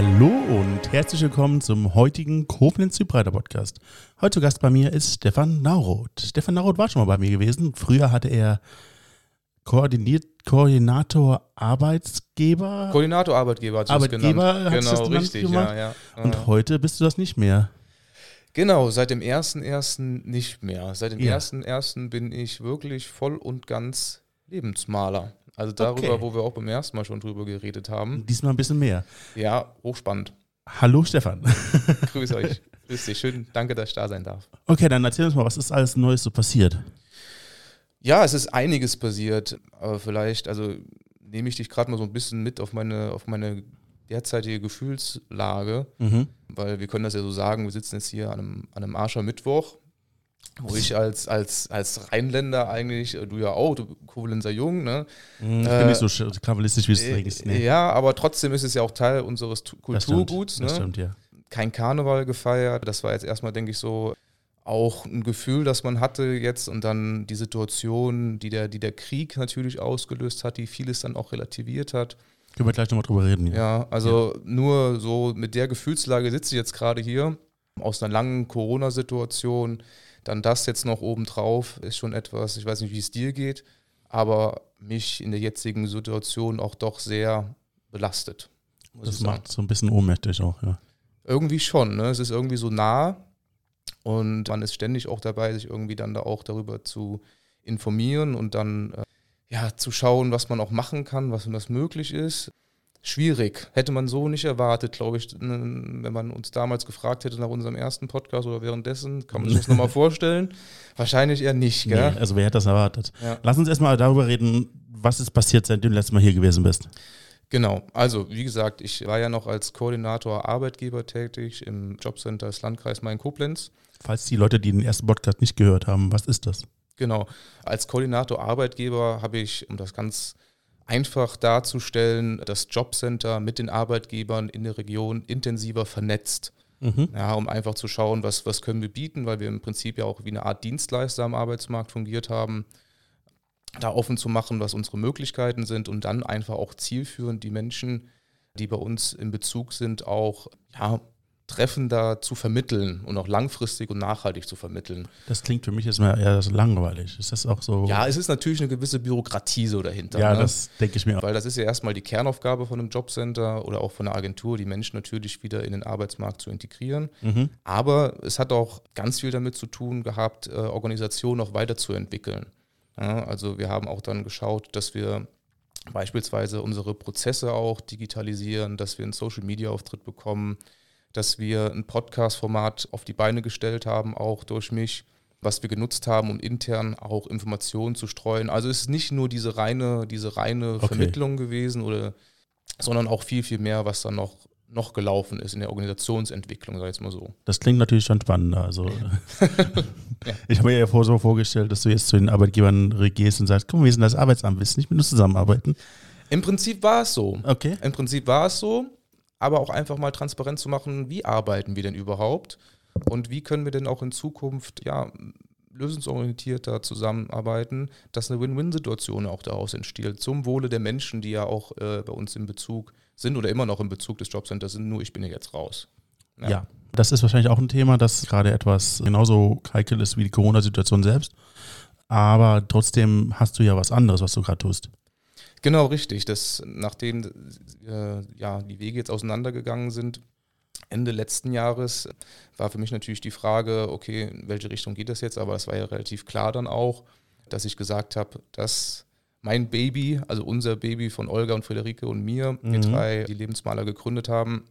Hallo und herzlich willkommen zum heutigen Koblenz Zypreiter Podcast. Heute zu Gast bei mir ist Stefan Nauroth. Stefan Nauroth war schon mal bei mir gewesen. Früher hatte er koordiniert, Koordinator Arbeitsgeber. Koordinator Arbeitgeber hat Arbeitgeber genannt. Genau, genannt richtig, gemacht? ja, ja. Und heute bist du das nicht mehr. Genau, seit dem 1.1. nicht mehr. Seit dem Ja. 1.1. bin ich wirklich voll und ganz Lebensmaler. Also darüber, Okay. wo wir auch beim ersten Mal schon drüber geredet haben. Diesmal ein bisschen mehr. Ja, hochspannend. Hallo Stefan. Grüß euch. Grüß dich. Schön, danke, dass ich da sein darf. Okay, dann erzähl uns mal, was ist alles Neues so passiert? Ja, es ist einiges passiert, aber vielleicht, also nehme ich dich gerade mal so ein bisschen mit auf meine, auf meine derzeitige Gefühlslage. Mhm. weil wir können das ja so sagen, wir sitzen jetzt hier an einem, an einem Aschermittwoch, wo ich als, als, als Rheinländer eigentlich, äh, du ja auch, du Koblenzer Jung, ne? Ich bin Äh, nicht so sch- kabbalistisch, wie es eigentlich Äh, Ja, aber trotzdem ist es ja auch Teil unseres Tu- Das stimmt, Kulturguts. Das Ne? stimmt, ja. Kein Karneval gefeiert, das war jetzt erstmal, denke ich, so auch ein Gefühl, das man hatte jetzt und dann die Situation, die der, die der Krieg natürlich ausgelöst hat, die vieles dann auch relativiert hat. Können wir gleich nochmal drüber reden. Ja, also nur so mit der Gefühlslage sitze ich jetzt gerade hier. Aus einer langen Corona-Situation, dann das jetzt noch obendrauf, ist schon etwas, ich weiß nicht, wie es dir geht, aber mich in der jetzigen Situation auch doch sehr belastet. Das macht so ein bisschen ohnmächtig auch, ja. Irgendwie schon, ne? Es ist irgendwie so nah und man ist ständig auch dabei, sich irgendwie dann da auch darüber zu informieren und dann äh, ja zu schauen, was man auch machen kann, was, was möglich ist. Schwierig. Hätte man so nicht erwartet, glaube ich, wenn man uns damals gefragt hätte nach unserem ersten Podcast oder währenddessen, kann man sich das nochmal vorstellen? Wahrscheinlich eher nicht, gell? Nee, also wer hätte das erwartet? Ja. Lass uns erstmal darüber reden, was ist passiert, seitdem du letztes Mal hier gewesen bist. Genau, also wie gesagt, ich war ja noch als Koordinator Arbeitgeber tätig im Jobcenter des Landkreis Main-Koblenz. Falls die Leute, die den ersten Podcast nicht gehört haben, was ist das? Genau. Als Koordinator Arbeitgeber habe ich, um das ganz einfach darzustellen, das Jobcenter mit den Arbeitgebern in der Region intensiver vernetzt. Mhm. Ja, um einfach zu schauen, was, was können wir bieten, weil wir im Prinzip ja auch wie eine Art Dienstleister am Arbeitsmarkt fungiert haben, da offen zu machen, was unsere Möglichkeiten sind und dann einfach auch zielführend die Menschen, die bei uns in Bezug sind, auch ja, treffender zu vermitteln und auch langfristig und nachhaltig zu vermitteln. Das klingt für mich jetzt mal eher langweilig. Ist das auch so? Ja, es ist natürlich eine gewisse Bürokratie so dahinter. ja ne? das denke ich mir auch. Weil das ist ja erstmal die Kernaufgabe von einem Jobcenter oder auch von einer Agentur, die Menschen natürlich wieder in den Arbeitsmarkt zu integrieren. Mhm. Aber es hat auch ganz viel damit zu tun gehabt, äh, Organisationen auch weiterzuentwickeln. Ja, also wir haben auch dann geschaut, dass wir beispielsweise unsere Prozesse auch digitalisieren, dass wir einen Social-Media-Auftritt bekommen, dass wir ein Podcast-Format auf die Beine gestellt haben, auch durch mich, was wir genutzt haben, um intern auch Informationen zu streuen. Also es ist nicht nur diese reine, diese reine Okay. Vermittlung gewesen, oder, sondern auch viel, viel mehr, was dann noch, noch gelaufen ist in der Organisationsentwicklung, sag ich jetzt mal so. Das klingt natürlich schon spannender. Also, Ich habe mir ja vor, so vorgestellt, dass du jetzt zu den Arbeitgebern gehst und sagst, guck mal, wir sind das Arbeitsamt, willst nicht mit uns zusammenarbeiten? Im Prinzip war es so. Okay. Im Prinzip war es so, aber auch einfach mal transparent zu machen, wie arbeiten wir denn überhaupt und wie können wir denn auch in Zukunft ja, lösungsorientierter zusammenarbeiten, dass eine Win-Win-Situation auch daraus entsteht, zum Wohle der Menschen, die ja auch äh, bei uns in Bezug sind oder immer noch im Bezug des Jobcenters sind, nur ich bin ja jetzt raus. Ja. Das ist wahrscheinlich auch ein Thema, das gerade etwas genauso heikel ist wie die Corona-Situation selbst. Aber trotzdem hast du ja was anderes, was du gerade tust. Genau, richtig. Das, nachdem äh, ja, die Wege jetzt auseinandergegangen sind, Ende letzten Jahres, war für mich natürlich die Frage, okay, in welche Richtung geht das jetzt? Aber es war ja relativ klar dann auch, dass ich gesagt habe, dass mein Baby, also unser Baby von Olga und Friederike und mir, wir Mhm. drei, die Lebensmaler gegründet haben,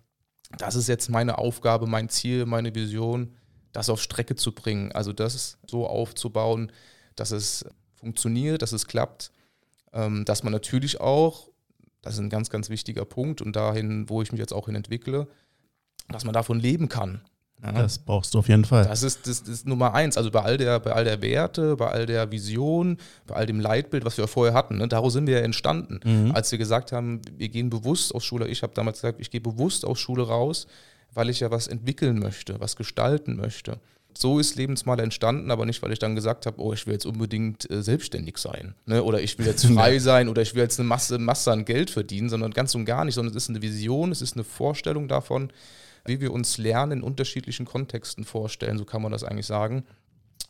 das ist jetzt meine Aufgabe, mein Ziel, meine Vision, das auf Strecke zu bringen. Also das so aufzubauen, dass es funktioniert, dass es klappt, dass man natürlich auch, das ist ein ganz, ganz wichtiger Punkt und dahin, wo ich mich jetzt auch hin entwickle, dass man davon leben kann. Ja. Das brauchst du auf jeden Fall. Das ist, das ist Nummer eins. Also bei all, der, bei all der Werte, bei all der Vision, bei all dem Leitbild, was wir vorher hatten, ne, daraus sind wir ja entstanden. Mhm. Als wir gesagt haben, wir gehen bewusst aus Schule, ich habe damals gesagt, ich gehe bewusst aus Schule raus, weil ich ja was entwickeln möchte, was gestalten möchte. So ist Lebensmaler entstanden, aber nicht, weil ich dann gesagt habe, oh, ich will jetzt unbedingt äh, selbstständig sein ne? oder ich will jetzt frei sein oder ich will jetzt eine Masse, Masse an Geld verdienen, sondern ganz und gar nicht, sondern es ist eine Vision, es ist eine Vorstellung davon, wie wir uns Lernen in unterschiedlichen Kontexten vorstellen, so kann man das eigentlich sagen.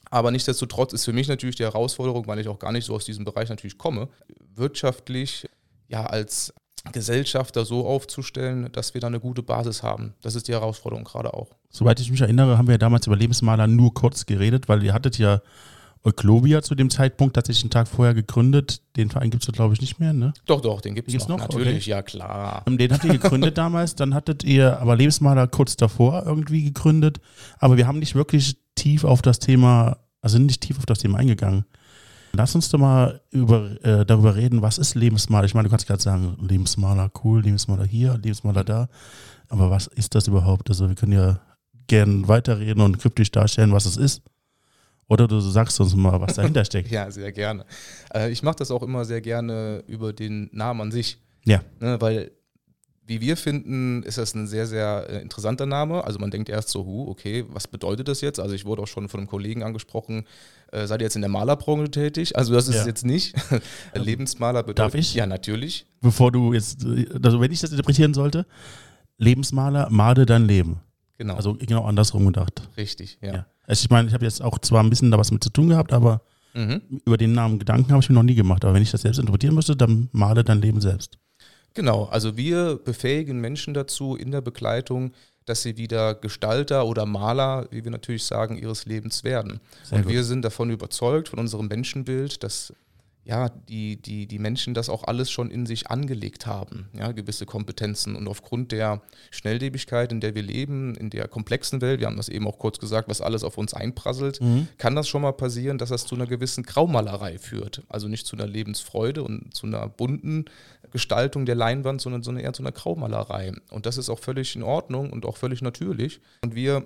Aber nichtsdestotrotz ist für mich natürlich die Herausforderung, weil ich auch gar nicht so aus diesem Bereich natürlich komme, wirtschaftlich ja als Gesellschafter so aufzustellen, dass wir da eine gute Basis haben. Das ist die Herausforderung gerade auch. Soweit ich mich erinnere, haben wir damals über Lebensmaler nur kurz geredet, weil ihr hattet ja Euklovia zu dem Zeitpunkt tatsächlich einen Tag vorher gegründet. Den Verein gibt es, glaube ich, nicht mehr, ne? Doch, doch, den gibt es noch. noch. Natürlich, okay. ja klar. Den habt ihr gegründet damals, dann hattet ihr aber Lebensmaler kurz davor irgendwie gegründet. Aber wir haben nicht wirklich tief auf das Thema, also nicht tief auf das Thema eingegangen. Lass uns doch mal über, äh, darüber reden, was ist Lebensmaler? Ich meine, du kannst gerade sagen, Lebensmaler cool, Lebensmaler hier, Lebensmaler da. Aber was ist das überhaupt? Also wir können ja gern weiterreden und kryptisch darstellen, was es ist. Oder du sagst uns mal, was dahinter steckt. ja, sehr gerne. Äh, ich mache das auch immer sehr gerne über den Namen an sich. Ja. Ne, weil wie wir finden, ist das ein sehr, sehr äh, interessanter Name. Also man denkt erst so, hu, okay, was bedeutet das jetzt? Also ich wurde auch schon von einem Kollegen angesprochen, äh, seid ihr jetzt in der Malerbranche tätig? Also das ist Ja. jetzt nicht. Lebensmaler bedeutet. Darf ich? Ja, natürlich. Bevor du jetzt, äh, also wenn ich das interpretieren sollte, Lebensmaler, male dein Leben. Genau. Also genau andersrum gedacht. richtig, ja. Ja. Also ich meine, ich habe jetzt auch zwar ein bisschen da was mit zu tun gehabt, aber Mhm. über den Namen Gedanken habe ich mir noch nie gemacht. Aber wenn ich das selbst interpretieren müsste, dann male dein Leben selbst. Genau, also wir befähigen Menschen dazu in der Begleitung, dass sie wieder Gestalter oder Maler, wie wir natürlich sagen, ihres Lebens werden. Sehr und gut. wir sind davon überzeugt, von unserem Menschenbild, dass ja, die, die, die Menschen das auch alles schon in sich angelegt haben, ja, gewisse Kompetenzen. Und aufgrund der Schnelllebigkeit, in der wir leben, in der komplexen Welt, wir haben das eben auch kurz gesagt, was alles auf uns einprasselt, kann das schon mal passieren, dass das zu einer gewissen Graumalerei führt. Also nicht zu einer Lebensfreude und zu einer bunten Gestaltung der Leinwand, sondern so eine, eher zu einer Graumalerei. Und das ist auch völlig in Ordnung und auch völlig natürlich. Und wir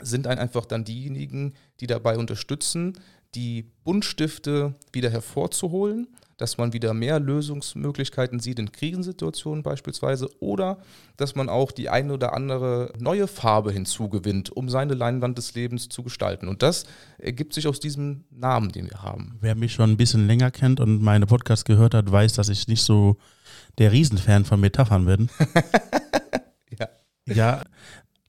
sind ein- einfach dann diejenigen, die dabei unterstützen, die Buntstifte wieder hervorzuholen, dass man wieder mehr Lösungsmöglichkeiten sieht in Krisensituationen beispielsweise oder dass man auch die eine oder andere neue Farbe hinzugewinnt, um seine Leinwand des Lebens zu gestalten. Und das ergibt sich aus diesem Namen, den wir haben. Wer mich schon ein bisschen länger kennt und meine Podcasts gehört hat, weiß, dass ich nicht so der Riesenfan von Metaphern bin. Ja. Ja,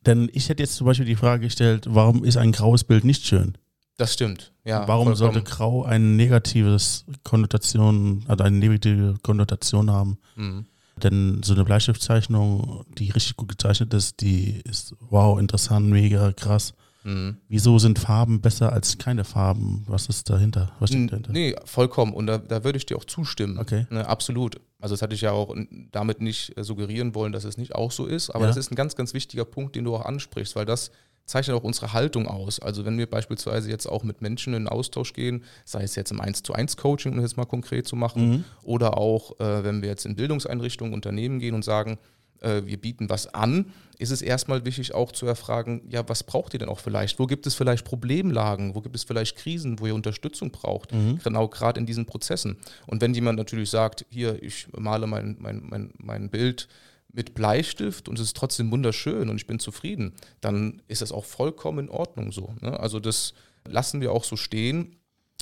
denn ich hätte jetzt zum Beispiel die Frage gestellt, warum ist ein graues Bild nicht schön? Das stimmt. Ja, warum vollkommen. sollte grau eine negatives Konnotation, also eine negative Konnotation haben? Mhm. Denn so eine Bleistiftzeichnung, die richtig gut gezeichnet ist, die ist wow, interessant, mega krass. Mhm. Wieso sind Farben besser als keine Farben? Was ist dahinter? Was steckt dahinter? Nee, vollkommen. Und da, da würde ich dir auch zustimmen. Okay. Ne, absolut. Also das hatte ich ja auch damit nicht äh, suggerieren wollen, dass es nicht auch so ist. Aber Ja. das ist ein ganz, ganz wichtiger Punkt, den du auch ansprichst, weil das zeichnet auch unsere Haltung aus. Also wenn wir beispielsweise jetzt auch mit Menschen in Austausch gehen, sei es jetzt im 1 zu 1 Coaching, um das jetzt mal konkret zu machen, Mhm. oder auch äh, wenn wir jetzt in Bildungseinrichtungen, Unternehmen gehen und sagen, äh, wir bieten was an, ist es erstmal wichtig auch zu erfragen, ja, was braucht ihr denn auch vielleicht? Wo gibt es vielleicht Problemlagen? Wo gibt es vielleicht Krisen, wo ihr Unterstützung braucht? Genau, gerade in diesen Prozessen. Und wenn jemand natürlich sagt, hier, ich male mein, mein, mein, mein Bild mit Bleistift und es ist trotzdem wunderschön und ich bin zufrieden, dann ist das auch vollkommen in Ordnung so. Ne? Also das lassen wir auch so stehen.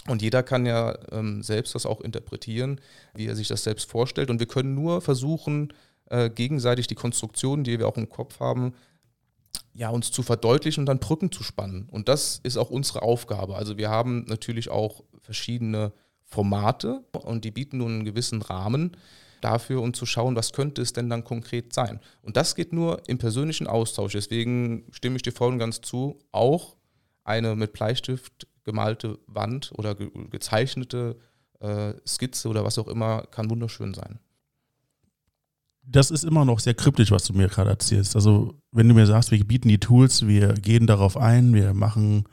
Und jeder kann ja ähm, selbst das auch interpretieren, wie er sich das selbst vorstellt. Und wir können nur versuchen, äh, gegenseitig die Konstruktionen, die wir auch im Kopf haben, ja, uns zu verdeutlichen und dann Brücken zu spannen. Und das ist auch unsere Aufgabe. Also wir haben natürlich auch verschiedene Formate und die bieten nun einen gewissen Rahmen dafür, um zu schauen, was könnte es denn dann konkret sein. Und das geht nur im persönlichen Austausch. Deswegen stimme ich dir voll und ganz zu. Auch eine mit Bleistift gemalte Wand oder ge gezeichnete äh, Skizze oder was auch immer kann wunderschön sein. Das ist immer noch sehr kryptisch, was du mir gerade erzählst. Also, wenn du mir sagst, wir bieten die Tools, wir gehen darauf ein, wir machen,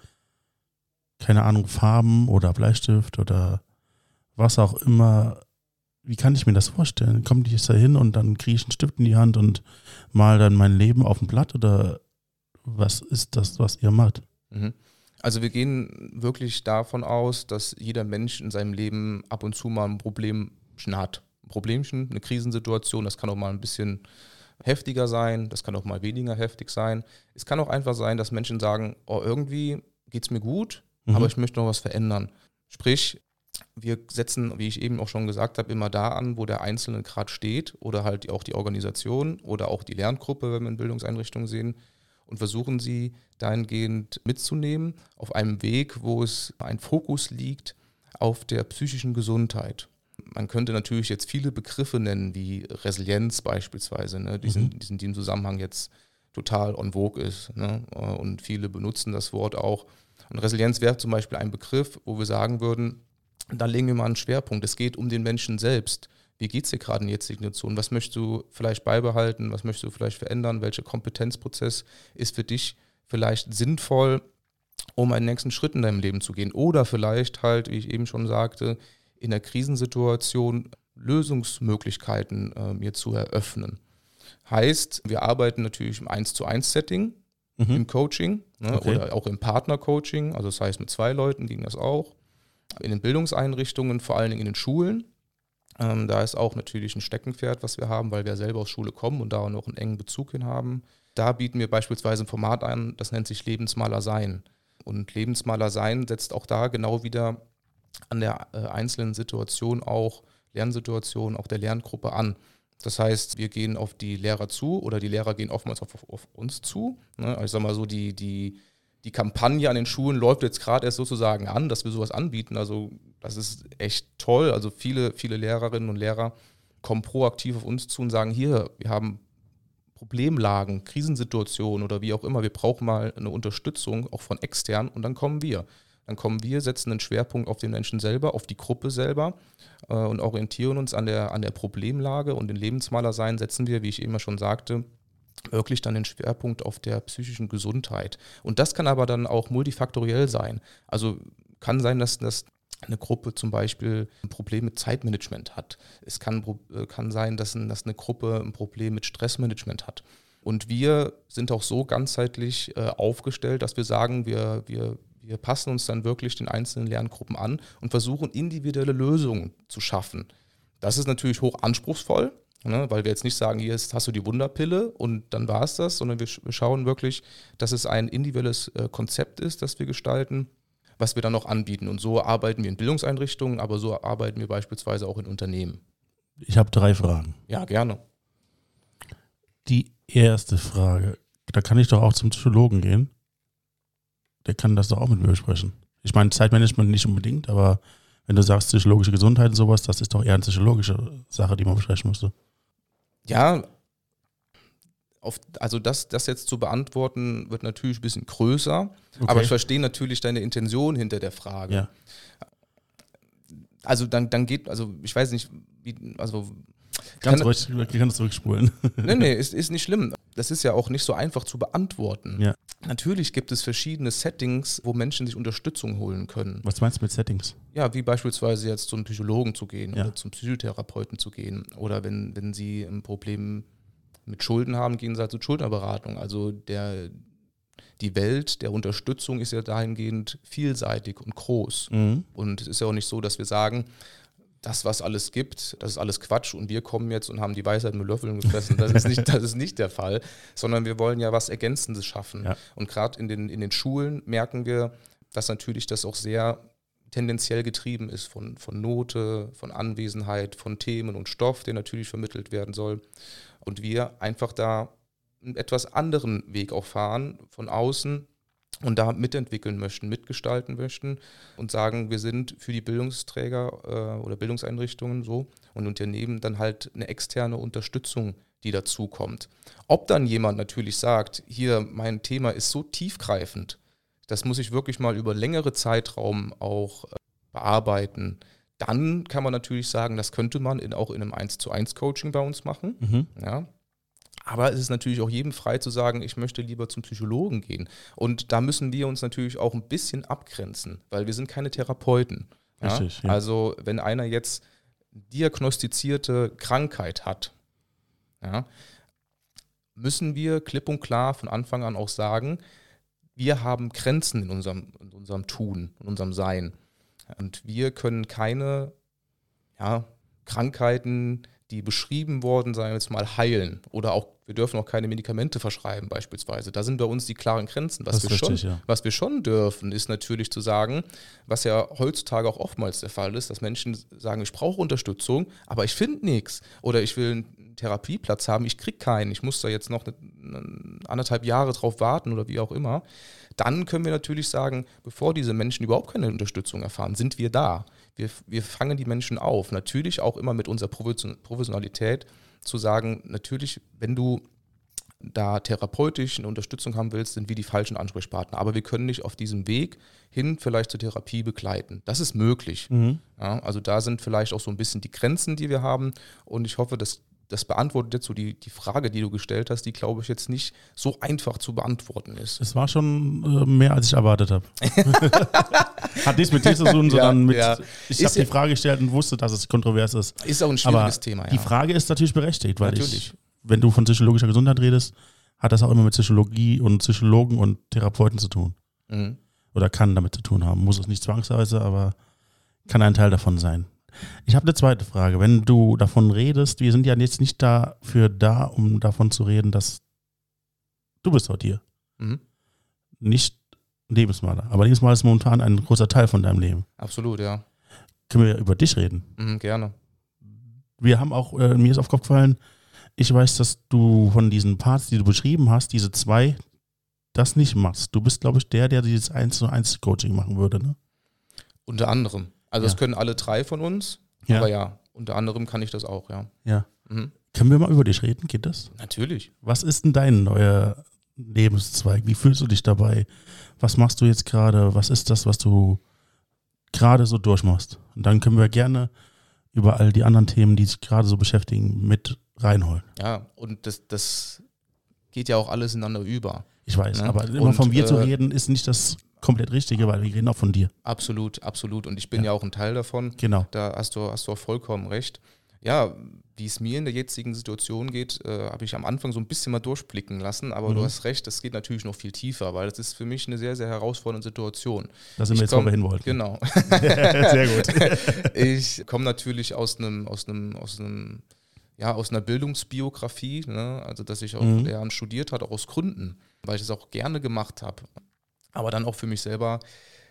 keine Ahnung, Farben oder Bleistift oder was auch immer. Wie kann ich mir das vorstellen? Komme ich jetzt da hin und dann kriege ich einen Stift in die Hand und mal dann mein Leben auf ein Blatt oder was ist das, was ihr macht? Mhm. Also wir gehen wirklich davon aus, dass jeder Mensch in seinem Leben ab und zu mal ein Problemchen hat. Ein Problemchen, eine Krisensituation, das kann auch mal ein bisschen heftiger sein, das kann auch mal weniger heftig sein. Es kann auch einfach sein, dass Menschen sagen, oh, irgendwie geht es mir gut, mhm. aber ich möchte noch was verändern. Sprich, wir setzen, wie ich eben auch schon gesagt habe, immer da an, wo der Einzelne gerade steht oder halt auch die Organisation oder auch die Lerngruppe, wenn wir in Bildungseinrichtungen sehen, und versuchen sie dahingehend mitzunehmen auf einem Weg, wo es ein Fokus liegt auf der psychischen Gesundheit. Man könnte natürlich jetzt viele Begriffe nennen, wie Resilienz beispielsweise, ne, die, sind, mhm. die, sind, die im Zusammenhang jetzt total on vogue ist. Ne, und viele benutzen das Wort auch. Und Resilienz wäre zum Beispiel ein Begriff, wo wir sagen würden, da legen wir mal einen Schwerpunkt. Es geht um den Menschen selbst. Wie geht es dir gerade in der jetzigen Situation? Was möchtest du vielleicht beibehalten? Was möchtest du vielleicht verändern? Welcher Kompetenzprozess ist für dich vielleicht sinnvoll, um einen nächsten Schritt in deinem Leben zu gehen? Oder vielleicht halt, wie ich eben schon sagte, in der Krisensituation Lösungsmöglichkeiten äh, mir zu eröffnen. Heißt, wir arbeiten natürlich im 1 zu 1 Setting, mhm. im Coaching ne, okay. oder auch im Partner-Coaching. Also das heißt, mit zwei Leuten ging das auch in den Bildungseinrichtungen, vor allen Dingen in den Schulen. Ähm, da ist auch natürlich ein Steckenpferd, was wir haben, weil wir selber aus Schule kommen und da auch noch einen engen Bezug hin haben. Da bieten wir beispielsweise ein Format ein, das nennt sich Lebensmaler Sein. Und Lebensmaler Sein setzt auch da genau wieder an der äh, einzelnen Situation auch, Lernsituation auch der Lerngruppe an. Das heißt, wir gehen auf die Lehrer zu oder die Lehrer gehen oftmals auf, auf, auf uns zu. Ne? Also ich sag mal so, die, die die Kampagne an den Schulen läuft jetzt gerade erst sozusagen an, dass wir sowas anbieten. Also das ist echt toll. Also viele, viele Lehrerinnen und Lehrer kommen proaktiv auf uns zu und sagen, hier, wir haben Problemlagen, Krisensituationen oder wie auch immer, wir brauchen mal eine Unterstützung, auch von extern, und dann kommen wir. Dann kommen wir, setzen einen Schwerpunkt auf den Menschen selber, auf die Gruppe selber äh, und orientieren uns an der, an der Problemlage und den Lebensmaler sein setzen wir, wie ich immer schon sagte, wirklich dann den Schwerpunkt auf der psychischen Gesundheit. Und das kann aber dann auch multifaktoriell sein. Also kann sein, dass, dass eine Gruppe zum Beispiel ein Problem mit Zeitmanagement hat. Es kann, äh, kann sein, dass, dass eine Gruppe ein Problem mit Stressmanagement hat. Und wir sind auch so ganzheitlich äh, aufgestellt, dass wir sagen, wir, wir, wir passen uns dann wirklich den einzelnen Lerngruppen an und versuchen individuelle Lösungen zu schaffen. Das ist natürlich hoch anspruchsvoll, Ne? Weil wir jetzt nicht sagen, hier hast du die Wunderpille und dann war es das, sondern wir, wir, schauen wirklich, dass es ein individuelles äh, Konzept ist, das wir gestalten, was wir dann noch anbieten. Und so arbeiten wir in Bildungseinrichtungen, aber so arbeiten wir beispielsweise auch in Unternehmen. Ich habe drei Fragen. Ja, gerne. Die erste Frage, da kann ich doch auch zum Psychologen gehen. Der kann das doch auch mit mir besprechen. Ich meine, Zeitmanagement nicht unbedingt, aber wenn du sagst psychologische Gesundheit und sowas, das ist doch eher eine psychologische Sache, die man besprechen müsste. Ja, auf, also das, das jetzt zu beantworten, wird natürlich ein bisschen größer, okay. aber ich verstehe natürlich deine Intention hinter der Frage. Ja. Also dann, dann geht, also ich weiß nicht, wie, also Ganz ruhig, ich kann das zurückspulen. Nee, nee, ist, ist nicht schlimm. Das ist ja auch nicht so einfach zu beantworten. Ja. Natürlich gibt es verschiedene Settings, wo Menschen sich Unterstützung holen können. Was meinst du mit Settings? Ja, wie beispielsweise jetzt zum Psychologen zu gehen ja. oder zum Psychotherapeuten zu gehen. Oder wenn, wenn sie ein Problem mit Schulden haben, gehen sie halt zur Schuldnerberatung. Also der, die Welt der Unterstützung ist ja dahingehend vielseitig und groß. Mhm. Und es ist ja auch nicht so, dass wir sagen, das, was alles gibt, das ist alles Quatsch und wir kommen jetzt und haben die Weisheit mit Löffeln gefressen. Das ist nicht, das ist nicht der Fall, sondern wir wollen ja was Ergänzendes schaffen. Ja. Und gerade in den, in den Schulen merken wir, dass natürlich das auch sehr tendenziell getrieben ist von, von Note, von Anwesenheit, von Themen und Stoff, der natürlich vermittelt werden soll. Und wir einfach da einen etwas anderen Weg auch fahren, von außen und da mitentwickeln möchten, mitgestalten möchten und sagen, wir sind für die Bildungsträger äh, oder Bildungseinrichtungen so und Unternehmen dann halt eine externe Unterstützung, die dazukommt. Ob dann jemand natürlich sagt, hier mein Thema ist so tiefgreifend, das muss ich wirklich mal über längere Zeitraum auch äh, bearbeiten, dann kann man natürlich sagen, das könnte man in, auch in einem 1 zu 1 Coaching bei uns machen. Mhm. Ja, aber es ist natürlich auch jedem frei zu sagen, ich möchte lieber zum Psychologen gehen. Und da müssen wir uns natürlich auch ein bisschen abgrenzen, weil wir sind keine Therapeuten. Ja? Richtig, ja. Also wenn einer jetzt diagnostizierte Krankheit hat, ja, müssen wir klipp und klar von Anfang an auch sagen, wir haben Grenzen in unserem, in unserem Tun, in unserem Sein. Und wir können keine ja, Krankheiten die beschrieben worden, sagen wir jetzt mal, heilen oder auch wir dürfen auch keine Medikamente verschreiben beispielsweise. Da sind bei uns die klaren Grenzen. Was, wir, richtig, schon, ja. was wir schon dürfen, ist natürlich zu sagen, was ja heutzutage auch oftmals der Fall ist, dass Menschen sagen, ich brauche Unterstützung, aber ich finde nichts. Oder ich will einen Therapieplatz haben, ich kriege keinen. Ich muss da jetzt noch eine, eine, anderthalb Jahre drauf warten oder wie auch immer. Dann können wir natürlich sagen, bevor diese Menschen überhaupt keine Unterstützung erfahren, sind wir da. Wir, wir fangen die Menschen auf. Natürlich auch immer mit unserer Profession- Professionalität zu sagen, natürlich, wenn du da therapeutisch eine Unterstützung haben willst, sind wir die falschen Ansprechpartner. Aber wir können dich auf diesem Weg hin vielleicht zur Therapie begleiten. Das ist möglich. Mhm. Ja, also da sind vielleicht auch so ein bisschen die Grenzen, die wir haben. Und ich hoffe, dass das beantwortet jetzt so die, die Frage, die du gestellt hast, die, glaube ich, jetzt nicht so einfach zu beantworten ist. Es war schon äh, mehr, als ich erwartet habe. Hat nichts mit dir zu tun, sondern mit. ja. Ich habe die ja- Frage gestellt und wusste, dass es kontrovers ist. Ist auch ein Aber schwieriges Thema, ja. die Frage ist natürlich berechtigt, weil Natürlich. ich, wenn du von psychologischer Gesundheit redest, hat das auch immer mit Psychologie und Psychologen und Therapeuten zu tun. Mhm. Oder kann damit zu tun haben. Muss es nicht zwangsweise, aber kann ein Teil davon sein. Ich habe eine zweite Frage. Wenn du davon redest, wir sind ja jetzt nicht dafür da, um davon zu reden, dass du bist heute hier. Mhm. Nicht Lebensmaler. Aber Lebensmaler ist momentan ein großer Teil von deinem Leben. Absolut, ja. Können wir über dich reden? Mhm, gerne. wir haben auch, äh, mir ist aufgefallen, ich weiß, dass du von diesen Parts, die du beschrieben hast, diese zwei, das nicht machst. Du bist, glaube ich, der, der dieses 1 zu 1 Coaching machen würde, ne? Unter anderem. Also Ja. das können alle drei von uns. Ja. Aber ja, unter anderem kann ich das auch, ja. Ja. Mhm. Können wir mal über dich reden? Geht das? Natürlich. Was ist denn dein neuer Lebenszweig? Wie fühlst du dich dabei? Was machst du jetzt gerade? Was ist das, was du gerade so durchmachst? Und dann können wir gerne über all die anderen Themen, die sich gerade so beschäftigen, mit reinholen. Ja, und das, das geht ja auch alles ineinander über. Ich weiß, Ja. aber immer Und, von mir zu äh, reden, ist nicht das komplett Richtige, weil wir reden auch von dir. Absolut, absolut. Und ich bin Ja. ja, auch ein Teil davon. Genau. Da hast du, hast du auch vollkommen recht. Ja, wie es mir in der jetzigen Situation geht, äh, habe ich am Anfang so ein bisschen mal durchblicken lassen, aber Mhm. du hast recht, das geht natürlich noch viel tiefer, weil das ist für mich eine sehr, sehr herausfordernde Situation. Da sind wir jetzt, wo wir hin wollten. Genau. Sehr gut. ich komme natürlich aus einem, aus einem, aus einem, ja, aus einer Bildungsbiografie, ne? also dass ich auch Mhm. Lehramt studiert habe, auch aus Gründen, weil ich es auch gerne gemacht habe. Aber dann auch für mich selber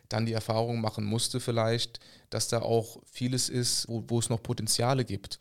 dann die Erfahrung machen musste vielleicht, dass da auch vieles ist, wo, wo es noch Potenziale gibt.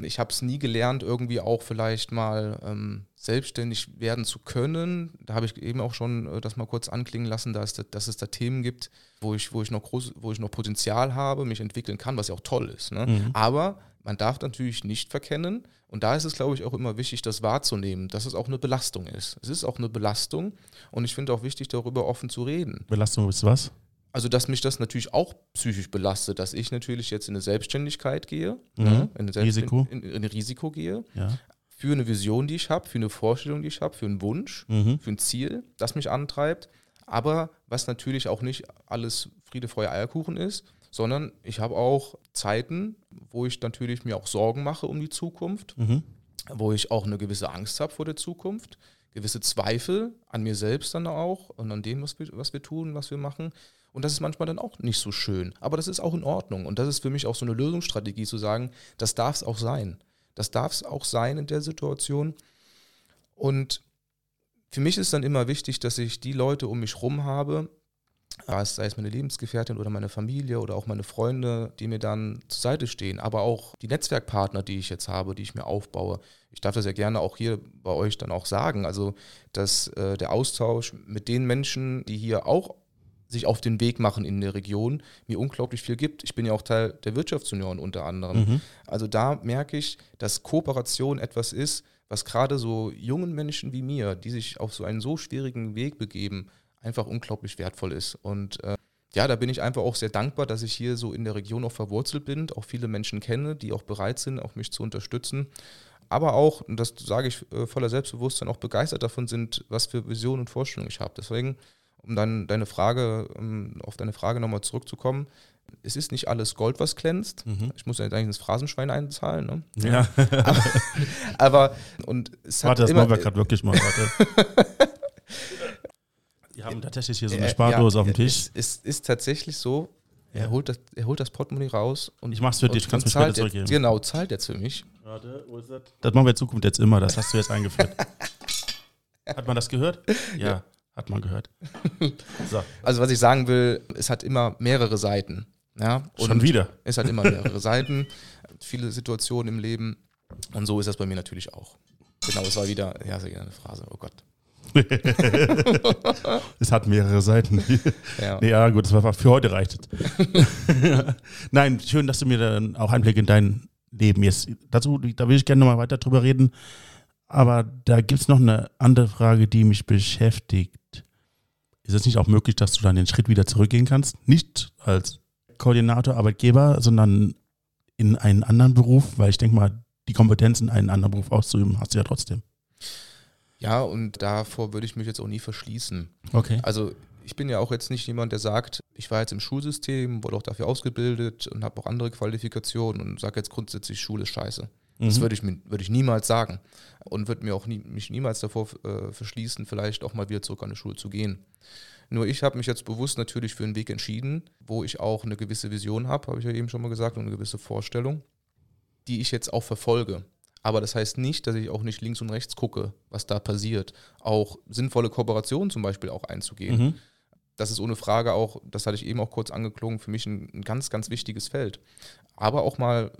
Ich habe es nie gelernt, irgendwie auch vielleicht mal ähm, selbstständig werden zu können. Da habe ich eben auch schon äh, das mal kurz anklingen lassen, dass, dass es da Themen gibt, wo ich, wo, ich noch groß, wo ich noch Potenzial habe, mich entwickeln kann, was ja auch toll ist. Ne? Mhm. Aber man darf natürlich nicht verkennen, und da ist es, glaube ich, auch immer wichtig, das wahrzunehmen, dass es auch eine Belastung ist. Es ist auch eine Belastung und ich finde auch wichtig, darüber offen zu reden. Belastung ist was? Also, dass mich das natürlich auch psychisch belastet, dass ich natürlich jetzt in eine Selbstständigkeit gehe, Mhm. ne, in, eine Risiko. In, in ein Risiko gehe, Ja. für eine Vision, die ich habe, für eine Vorstellung, die ich habe, für einen Wunsch, Mhm. für ein Ziel, das mich antreibt, aber was natürlich auch nicht alles Friede, Freude, Eierkuchen ist, sondern ich habe auch Zeiten, wo ich natürlich mir auch Sorgen mache um die Zukunft, Mhm. wo ich auch eine gewisse Angst habe vor der Zukunft, gewisse Zweifel an mir selbst dann auch und an dem, was wir, was wir tun, was wir machen. Und das ist manchmal dann auch nicht so schön. Aber das ist auch in Ordnung. Und das ist für mich auch so eine Lösungsstrategie zu sagen, das darf es auch sein. Das darf es auch sein in der Situation. Und für mich ist dann immer wichtig, dass ich die Leute um mich rum habe, sei es meine Lebensgefährtin oder meine Familie oder auch meine Freunde, die mir dann zur Seite stehen, aber auch die Netzwerkpartner, die ich jetzt habe, die ich mir aufbaue. Ich darf das ja gerne auch hier bei euch dann auch sagen, also dass äh, der Austausch mit den Menschen, die hier auch sich auf den Weg machen in der Region, mir unglaublich viel gibt. Ich bin ja auch Teil der Wirtschaftsunion unter anderem. Mhm. Also da merke ich, dass Kooperation etwas ist, was gerade so jungen Menschen wie mir, die sich auf so einen so schwierigen Weg begeben, einfach unglaublich wertvoll ist. Und äh, ja, da bin ich einfach auch sehr dankbar, dass ich hier so in der Region auch verwurzelt bin, auch viele Menschen kenne, die auch bereit sind, auch mich zu unterstützen. Aber auch, und das sage ich äh, voller Selbstbewusstsein, auch begeistert davon sind, was für Visionen und Vorstellungen ich habe. Deswegen, um dann deine Frage, um auf deine Frage nochmal zurückzukommen, es ist nicht alles Gold, was glänzt. Mhm. Ich muss ja jetzt eigentlich ins Phrasenschwein einzahlen, ne? Ja. Aber, und es hat Warte, das immer, machen wir gerade wirklich mal. Warte. Wir haben tatsächlich hier so eine Äh, Spardose ja, auf dem Tisch. Es ist, ist tatsächlich so, Er, holt das, er holt das Portemonnaie raus und Ich mach's für dich, kannst und mir später zurückgeben. Genau, zahlt jetzt für mich. Warte, wo ist das? Das machen wir in Zukunft jetzt immer, das hast du jetzt eingeführt. hat man das gehört? Ja, hat man gehört. So, Also was ich sagen will, es hat immer mehrere Seiten. Ja? schon wieder. Es hat immer mehrere Seiten, viele Situationen im Leben. Und so ist das bei mir natürlich auch. Genau, es war wieder, ja, sehr gerne eine Phrase, oh Gott. Es hat mehrere Seiten. Ja. Nee, ja, gut, das war für heute reicht es. Nein, schön, dass du mir dann auch Einblick in dein Leben jetzt. Dazu, da will ich gerne nochmal weiter drüber reden. Aber da gibt es noch eine andere Frage, die mich beschäftigt. Ist es nicht auch möglich, dass du dann den Schritt wieder zurückgehen kannst? Nicht als Koordinator, Arbeitgeber, sondern in einen anderen Beruf? Weil ich denke mal, die Kompetenzen, einen anderen Beruf auszuüben, hast du ja trotzdem. Ja, und davor würde ich mich jetzt auch nie verschließen. Okay. Also ich bin ja auch jetzt nicht jemand, der sagt, ich war jetzt im Schulsystem, wurde auch dafür ausgebildet und habe auch andere Qualifikationen und sage jetzt grundsätzlich, Schule ist scheiße. Das Mhm. würde ich, mir- würde ich niemals sagen und würde mir auch nie, mich niemals davor äh, verschließen, vielleicht auch mal wieder zurück an die Schule zu gehen. Nur ich habe mich jetzt bewusst natürlich für einen Weg entschieden, wo ich auch eine gewisse Vision habe, habe ich ja eben schon mal gesagt, und eine gewisse Vorstellung, die ich jetzt auch verfolge. Aber das heißt nicht, dass ich auch nicht links und rechts gucke, was da passiert. Auch sinnvolle Kooperationen zum Beispiel auch einzugehen Mhm. das ist ohne Frage auch, das hatte ich eben auch kurz angeklungen, für mich ein, ein ganz, ganz wichtiges Feld. Aber auch mal,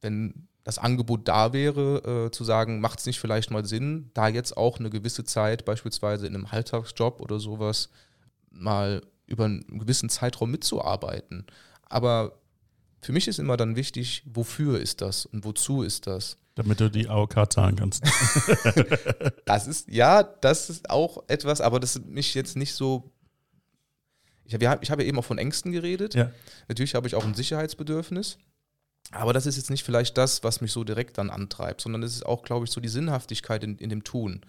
wenn das Angebot da wäre, äh, zu sagen, macht es nicht vielleicht mal Sinn, da jetzt auch eine gewisse Zeit, beispielsweise in einem Alltagsjob oder sowas, mal über einen gewissen Zeitraum mitzuarbeiten. Aber für mich ist immer dann wichtig, wofür ist das und wozu ist das? Damit du die AOK zahlen kannst. Das ist, ja, das ist auch etwas, aber das mich jetzt nicht so. Ich habe ja, ich habe ja eben auch von Ängsten geredet. Ja. Natürlich habe ich auch ein Sicherheitsbedürfnis. Aber das ist jetzt nicht vielleicht das, was mich so direkt dann antreibt, sondern es ist auch, glaube ich, so die Sinnhaftigkeit in, in dem Tun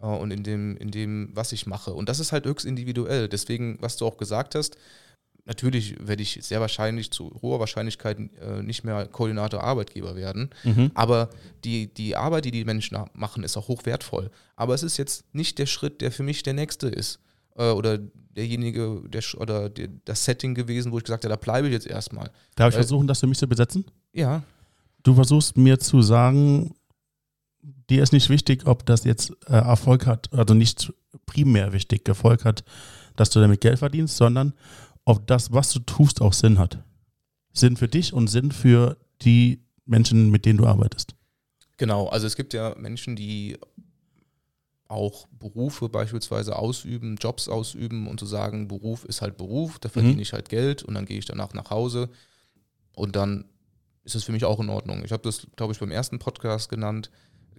äh, und in dem, in dem, was ich mache. Und das ist halt höchst individuell. Deswegen, was du auch gesagt hast, natürlich werde ich sehr wahrscheinlich zu hoher Wahrscheinlichkeit äh, nicht mehr Koordinator Arbeitgeber werden. Mhm. Aber die, die Arbeit, die die Menschen machen, ist auch hochwertvoll. Aber es ist jetzt nicht der Schritt, der für mich der nächste ist. Äh, oder derjenige, der, oder der, das Setting gewesen, wo ich gesagt habe, da bleibe ich jetzt erstmal. Darf ich Weil- versuchen, das für mich zu besetzen? Ja, Du versuchst mir zu sagen, dir ist nicht wichtig, ob das jetzt äh, Erfolg hat, also nicht primär wichtig, Erfolg hat, dass du damit Geld verdienst, sondern ob das, was du tust, auch Sinn hat. Sinn für dich und Sinn für die Menschen, mit denen du arbeitest. genau. Also es gibt ja Menschen, die auch Berufe beispielsweise ausüben, Jobs ausüben und zu sagen, Beruf ist halt Beruf, da verdiene Mhm. ich halt Geld und dann gehe ich danach nach Hause und dann ist es für mich auch in Ordnung. Ich habe das, glaube ich, beim ersten Podcast genannt,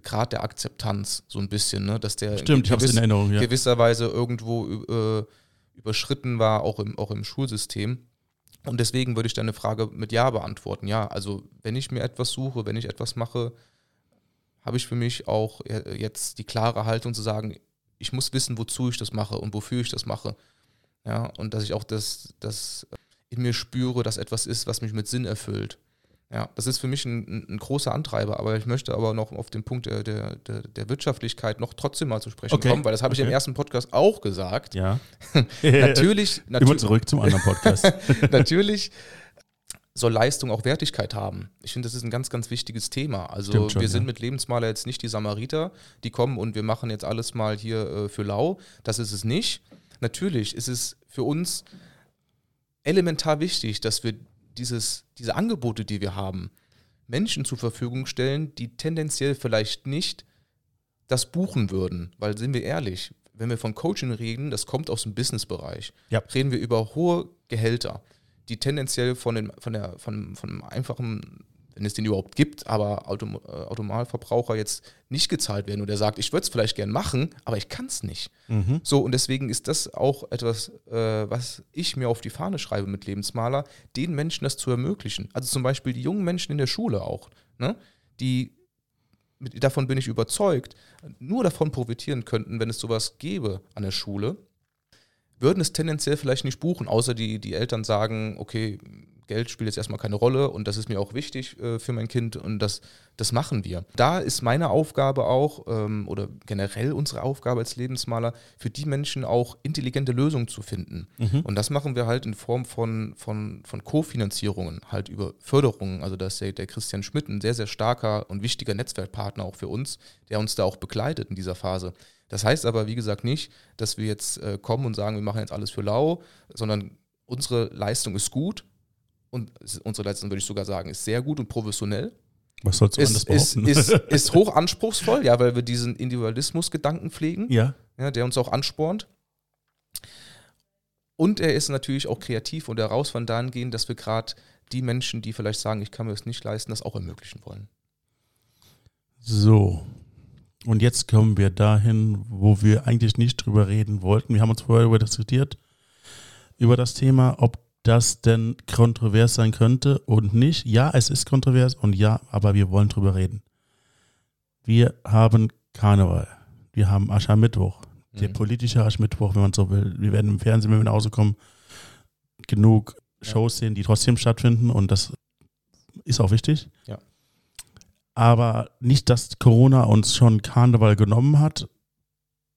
Grad der Akzeptanz, so ein bisschen, ne? dass der Stimmt, in gewiss- Erinnerung. Ja. gewisserweise irgendwo äh, überschritten war, auch im, auch im Schulsystem. Und deswegen würde ich deine Frage mit Ja beantworten. Ja, also wenn ich mir etwas suche, wenn ich etwas mache, habe ich für mich auch äh, jetzt die klare Haltung zu sagen, ich muss wissen, wozu ich das mache und wofür ich das mache. Ja, und dass ich auch das, das in mir spüre, dass etwas ist, was mich mit Sinn erfüllt. Ja, das ist für mich ein, ein, großer Antreiber, aber ich möchte aber noch auf den Punkt der, der, der, Wirtschaftlichkeit noch trotzdem mal zu sprechen Okay, kommen, weil das habe ich im okay. ersten Podcast auch gesagt. ja. Natürlich, Immer natür zurück zum anderen Podcast. natürlich soll Leistung auch Wertigkeit haben. Ich finde, das ist ein ganz, ganz wichtiges Thema. Also schon, wir sind ja. mit Lebensmaler jetzt nicht die Samariter, die kommen und wir machen jetzt alles mal hier äh, für lau. Das ist es nicht. Natürlich ist es für uns elementar wichtig, dass wir dieses, diese Angebote, die wir haben, Menschen zur Verfügung stellen, die tendenziell vielleicht nicht das buchen würden. Weil, sind wir ehrlich, wenn wir von Coaching reden, das kommt aus dem Businessbereich. Ja. Reden wir über hohe Gehälter, die tendenziell von, den, von, der, von, von einem einfachen, wenn es den überhaupt gibt, aber Autom äh, Automalverbraucher jetzt nicht gezahlt werden. Und der sagt, ich würde es vielleicht gern machen, aber ich kann es nicht. mhm. So, und deswegen ist das auch etwas, äh, was ich mir auf die Fahne schreibe mit Lebensmaler, den Menschen das zu ermöglichen. Also zum Beispiel die jungen Menschen in der Schule auch, ne? die, davon bin ich überzeugt, nur davon profitieren könnten, wenn es sowas gäbe an der Schule, würden es tendenziell vielleicht nicht buchen, außer die, die Eltern sagen, okay, Geld spielt jetzt erstmal keine Rolle und das ist mir auch wichtig äh, für mein Kind und das, das machen wir. Da ist meine Aufgabe auch ähm, oder generell unsere Aufgabe als Lebensmaler, für die Menschen auch intelligente Lösungen zu finden. Mhm. Und das machen wir halt in Form von, von, von Kofinanzierungen, halt über Förderungen. Also da ist der, der Christian Schmidt ein sehr, sehr starker und wichtiger Netzwerkpartner auch für uns, der uns da auch begleitet in dieser Phase. Das heißt aber, wie gesagt, nicht, dass wir jetzt äh, kommen und sagen, wir machen jetzt alles für lau, sondern unsere Leistung ist gut und unsere Leistung, würde ich sogar sagen, ist sehr gut und professionell. Was sollst du anders behaupten? Ist, ist, ist hoch anspruchsvoll, ja, weil wir diesen Individualismus-Gedanken pflegen, ja. ja, der uns auch anspornt. Und er ist natürlich auch kreativ und herausfordernd dahingehend, dass wir gerade die Menschen, die vielleicht sagen, ich kann mir das nicht leisten, das auch ermöglichen wollen. So, und jetzt kommen wir dahin, wo wir eigentlich nicht drüber reden wollten. Wir haben uns vorher über diskutiert, über das Thema, ob das denn kontrovers sein könnte und nicht. Ja, es ist kontrovers und ja, aber wir wollen drüber reden. Wir haben Karneval. Wir haben Aschermittwoch. Mhm. Der politische Aschermittwoch, wenn man so will. Wir werden im Fernsehen, wenn wir nach Hause kommen, genug Shows sehen, die trotzdem stattfinden und das ist auch wichtig. Ja aber nicht, dass Corona uns schon Karneval genommen hat.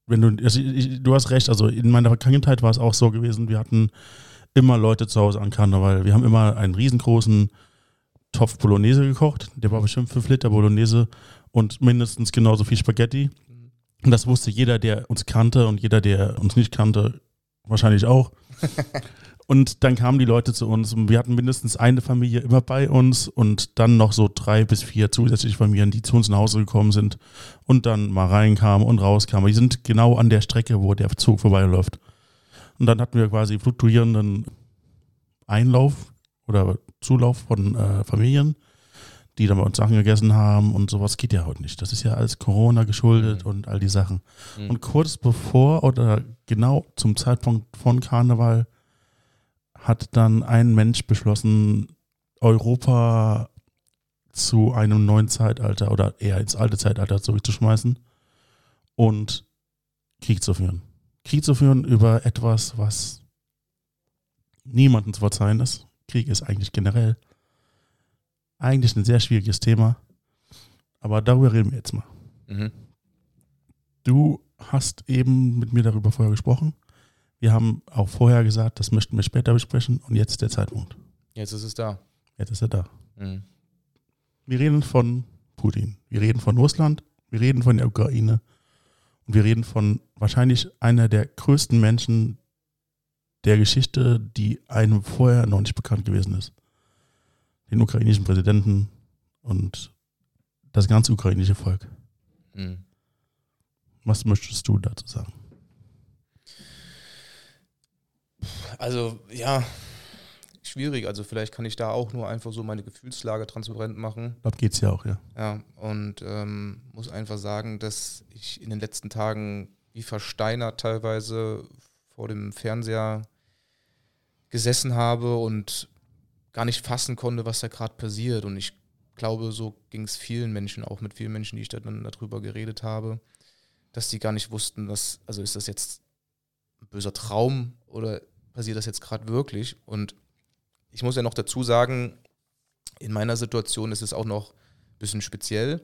Wenn du, also ich, du hast recht, also in meiner Kindheit war es auch so gewesen, wir hatten immer Leute zu Hause an Karneval. Wir haben immer einen riesengroßen Topf Bolognese gekocht, der war bestimmt 5 Liter Bolognese und mindestens genauso viel Spaghetti. Und das wusste jeder, der uns kannte und jeder, der uns nicht kannte, wahrscheinlich auch. Und dann kamen die Leute zu uns und wir hatten mindestens eine Familie immer bei uns und dann noch so drei bis vier zusätzliche Familien, die zu uns nach Hause gekommen sind und dann mal reinkamen und rauskamen. Die sind genau an der Strecke, wo der Zug vorbeiläuft. Und dann hatten wir quasi fluktuierenden Einlauf oder Zulauf von äh, Familien, die dann bei uns Sachen gegessen haben und sowas geht ja heute nicht. Das ist ja alles Corona geschuldet mhm. und all die Sachen. Mhm. Und kurz bevor oder genau zum Zeitpunkt von Karneval hat dann ein Mensch beschlossen, Europa zu einem neuen Zeitalter oder eher ins alte Zeitalter zurückzuschmeißen und Krieg zu führen. Krieg zu führen über etwas, was niemandem zu verzeihen ist. Krieg ist eigentlich generell eigentlich ein sehr schwieriges Thema. Aber darüber reden wir jetzt mal. Mhm. Du hast eben mit mir darüber vorher gesprochen. Wir haben auch vorher gesagt, das möchten wir später besprechen und jetzt ist der Zeitpunkt. Jetzt ist es da. Jetzt ist er da. Mhm. Wir reden von Putin, wir reden von Russland, wir reden von der Ukraine und wir reden von wahrscheinlich einer der größten Menschen der Geschichte, die einem vorher noch nicht bekannt gewesen ist. Den ukrainischen Präsidenten und das ganze ukrainische Volk. Mhm. Was möchtest du dazu sagen? Also ja, schwierig. Also vielleicht kann ich da auch nur einfach so meine Gefühlslage transparent machen. Das geht's ja auch, ja. Ja, und ähm, muss einfach sagen, dass ich in den letzten Tagen wie versteinert teilweise vor dem Fernseher gesessen habe und gar nicht fassen konnte, was da gerade passiert. Und ich glaube, so ging es vielen Menschen, auch mit vielen Menschen, die ich dann darüber geredet habe, dass die gar nicht wussten, dass, also ist das jetzt ein böser Traum oder passiert das jetzt gerade wirklich? Und ich muss ja noch dazu sagen, in meiner Situation ist es auch noch ein bisschen speziell,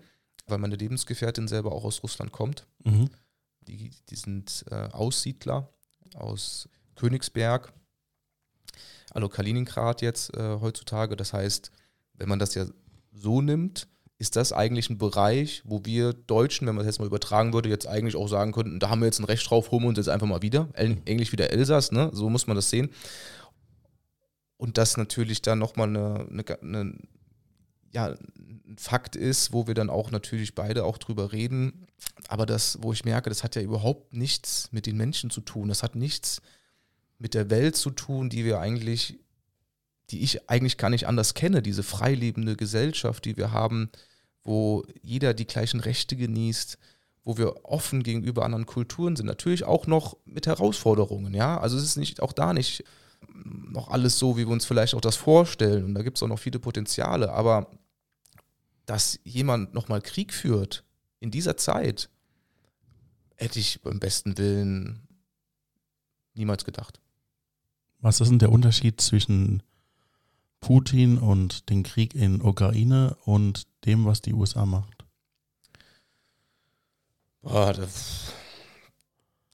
weil meine Lebensgefährtin selber auch aus Russland kommt. Mhm. Die, die sind äh, Aussiedler aus Königsberg, also Kaliningrad jetzt äh, heutzutage. Das heißt, wenn man das ja so nimmt, ist das eigentlich ein Bereich, wo wir Deutschen, wenn man das jetzt mal übertragen würde, jetzt eigentlich auch sagen könnten, da haben wir jetzt ein Recht drauf, holen wir uns jetzt einfach mal wieder. Englisch wieder Elsass, ne? so muss man das sehen. Und das natürlich dann nochmal eine, eine, eine, ja, ein Fakt ist, wo wir dann auch natürlich beide auch drüber reden. Aber das, wo ich merke, das hat ja überhaupt nichts mit den Menschen zu tun. Das hat nichts mit der Welt zu tun, die wir eigentlich, die ich eigentlich gar nicht anders kenne, diese freilebende Gesellschaft, die wir haben, wo jeder die gleichen Rechte genießt, wo wir offen gegenüber anderen Kulturen sind. Natürlich auch noch mit Herausforderungen, ja. Also es ist nicht auch da nicht noch alles so, wie wir uns vielleicht auch das vorstellen. Und da gibt es auch noch viele Potenziale. Aber dass jemand nochmal Krieg führt in dieser Zeit, hätte ich beim besten Willen niemals gedacht. Was ist denn der Unterschied zwischen Putin und den Krieg in Ukraine und dem, was die USA macht? Boah, das,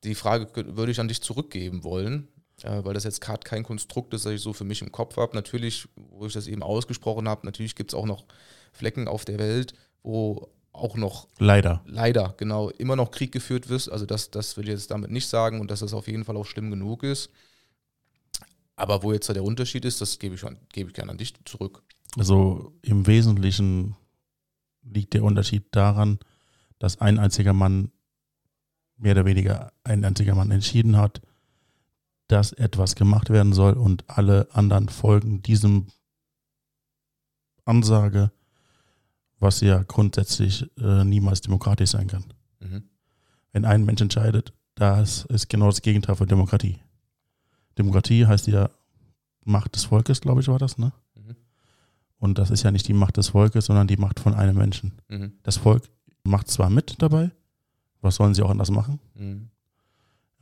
die Frage würde ich an dich zurückgeben wollen, weil das jetzt gerade kein Konstrukt ist, das ich so für mich im Kopf habe. Natürlich, wo ich das eben ausgesprochen habe, natürlich gibt es auch noch Flecken auf der Welt, wo auch noch leider leider genau immer noch Krieg geführt wird. Also das, das will ich jetzt damit nicht sagen und dass das auf jeden Fall auch schlimm genug ist. Aber wo jetzt der Unterschied ist, das gebe ich, gebe ich gerne an dich zurück. Also im Wesentlichen liegt der Unterschied daran, dass ein einziger Mann, mehr oder weniger ein einziger Mann entschieden hat, dass etwas gemacht werden soll und alle anderen folgen diesem Ansage, was ja grundsätzlich äh, niemals demokratisch sein kann. Mhm. Wenn ein Mensch entscheidet, das ist genau das Gegenteil von Demokratie. Demokratie heißt ja Macht des Volkes, glaube ich, war das, ne? Mhm. Und das ist ja nicht die Macht des Volkes, sondern die Macht von einem Menschen. Mhm. Das Volk macht zwar mit dabei, was sollen sie auch anders machen?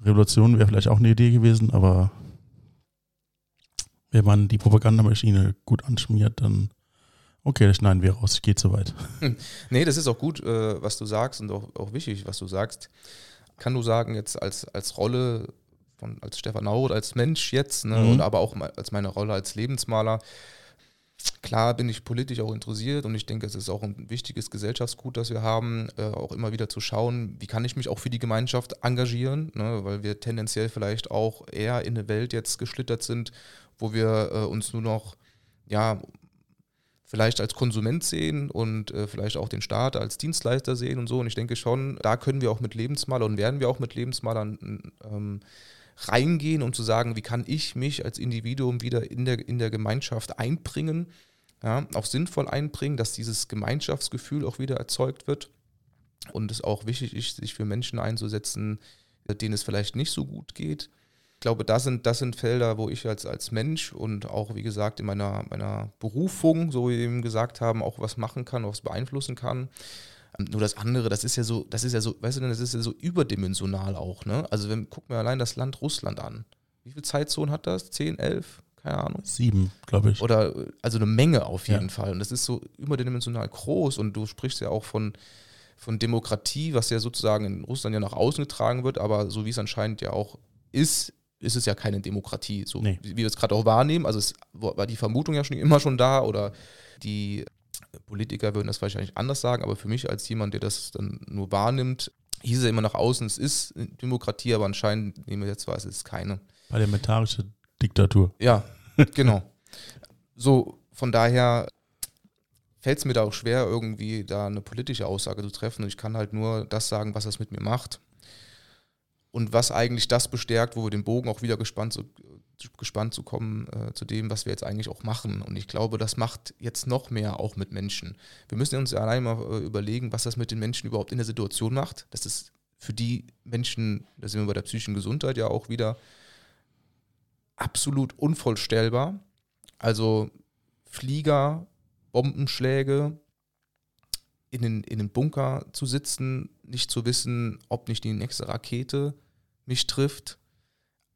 Revolution wäre vielleicht auch eine Idee gewesen, aber wenn man die Propagandamaschine gut anschmiert, dann okay, das schneiden wir raus, geht soweit. Nee, das ist auch gut, äh, was du sagst und auch, auch wichtig, was du sagst. Kann du sagen, jetzt als, als Rolle von, als Stefan Naurot, als Mensch jetzt, ne, mhm. und aber auch als meine Rolle als Lebensmaler, Klar bin ich politisch auch interessiert und ich denke, es ist auch ein wichtiges Gesellschaftsgut, das wir haben, äh, auch immer wieder zu schauen, wie kann ich mich auch für die Gemeinschaft engagieren, ne, weil wir tendenziell vielleicht auch eher in eine Welt jetzt geschlittert sind, wo wir äh, uns nur noch, ja, vielleicht als Konsument sehen und äh, vielleicht auch den Staat als Dienstleister sehen und so. Und ich denke schon, da können wir auch mit Lebensmalern und werden wir auch mit Lebensmalern ähm, reingehen, um zu sagen, wie kann ich mich als Individuum wieder in der, in der Gemeinschaft einbringen, ja, auch sinnvoll einbringen, dass dieses Gemeinschaftsgefühl auch wieder erzeugt wird. Und es auch wichtig ist, sich für Menschen einzusetzen, denen es vielleicht nicht so gut geht. Ich glaube, das sind, das sind Felder, wo ich als, als Mensch und auch, wie gesagt, in meiner, meiner Berufung, so wie wir eben gesagt haben, auch was machen kann, was beeinflussen kann. Nur das andere, das ist ja so, das ist ja so, weißt du, das ist ja so überdimensional auch, ne? Also wenn, guck mir allein das Land Russland an. Wie viele Zeitzonen hat das? Zehn, elf? Keine Ahnung. Sieben, glaube ich. Oder, also eine Menge auf jeden ja. Fall. Und das ist so überdimensional groß und du sprichst ja auch von, von Demokratie, was ja sozusagen in Russland ja nach außen getragen wird, aber so wie es anscheinend ja auch ist, ist es ja keine Demokratie, so nee. wie wir es gerade auch wahrnehmen. Also es war die Vermutung ja schon immer schon da oder die Politiker würden das wahrscheinlich anders sagen, aber für mich als jemand, der das dann nur wahrnimmt, hieß es immer nach außen, es ist Demokratie, aber anscheinend nehmen wir jetzt wahr, es ist keine. Parlamentarische Diktatur. Ja, genau. So, von daher fällt es mir da auch schwer, irgendwie da eine politische Aussage zu treffen. Und ich kann halt nur das sagen, was das mit mir macht. Und was eigentlich das bestärkt, wo wir den Bogen auch wieder gespannt, so, gespannt zu kommen äh, zu dem, was wir jetzt eigentlich auch machen. Und ich glaube, das macht jetzt noch mehr auch mit Menschen. Wir müssen uns ja allein mal äh, überlegen, was das mit den Menschen überhaupt in der Situation macht. Das ist für die Menschen, da sind wir bei der psychischen Gesundheit ja auch wieder, absolut unvorstellbar. Also Flieger, Bombenschläge, in den, in den Bunker zu sitzen, nicht zu wissen, ob nicht die nächste Rakete mich trifft,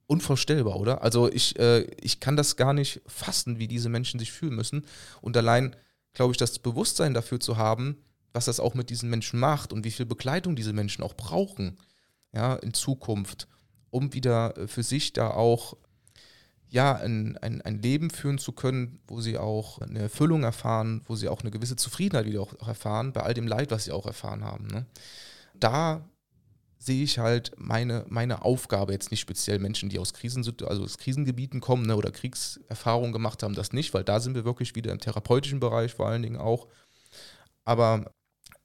unvorstellbar, oder? Also ich, äh, ich kann das gar nicht fassen, wie diese Menschen sich fühlen müssen. Und allein, glaube ich, das Bewusstsein dafür zu haben, was das auch mit diesen Menschen macht und wie viel Begleitung diese Menschen auch brauchen, ja, in Zukunft, um wieder äh, für sich da auch ja, ein, ein, ein Leben führen zu können, wo sie auch eine Erfüllung erfahren, wo sie auch eine gewisse Zufriedenheit wieder auch, erfahren, bei all dem Leid, was sie auch erfahren haben. Ne? Da sehe ich halt meine, meine Aufgabe jetzt nicht speziell Menschen, die aus, Krisen, also aus Krisengebieten kommen ne, oder Kriegserfahrungen gemacht haben, das nicht, weil da sind wir wirklich wieder im therapeutischen Bereich vor allen Dingen auch. Aber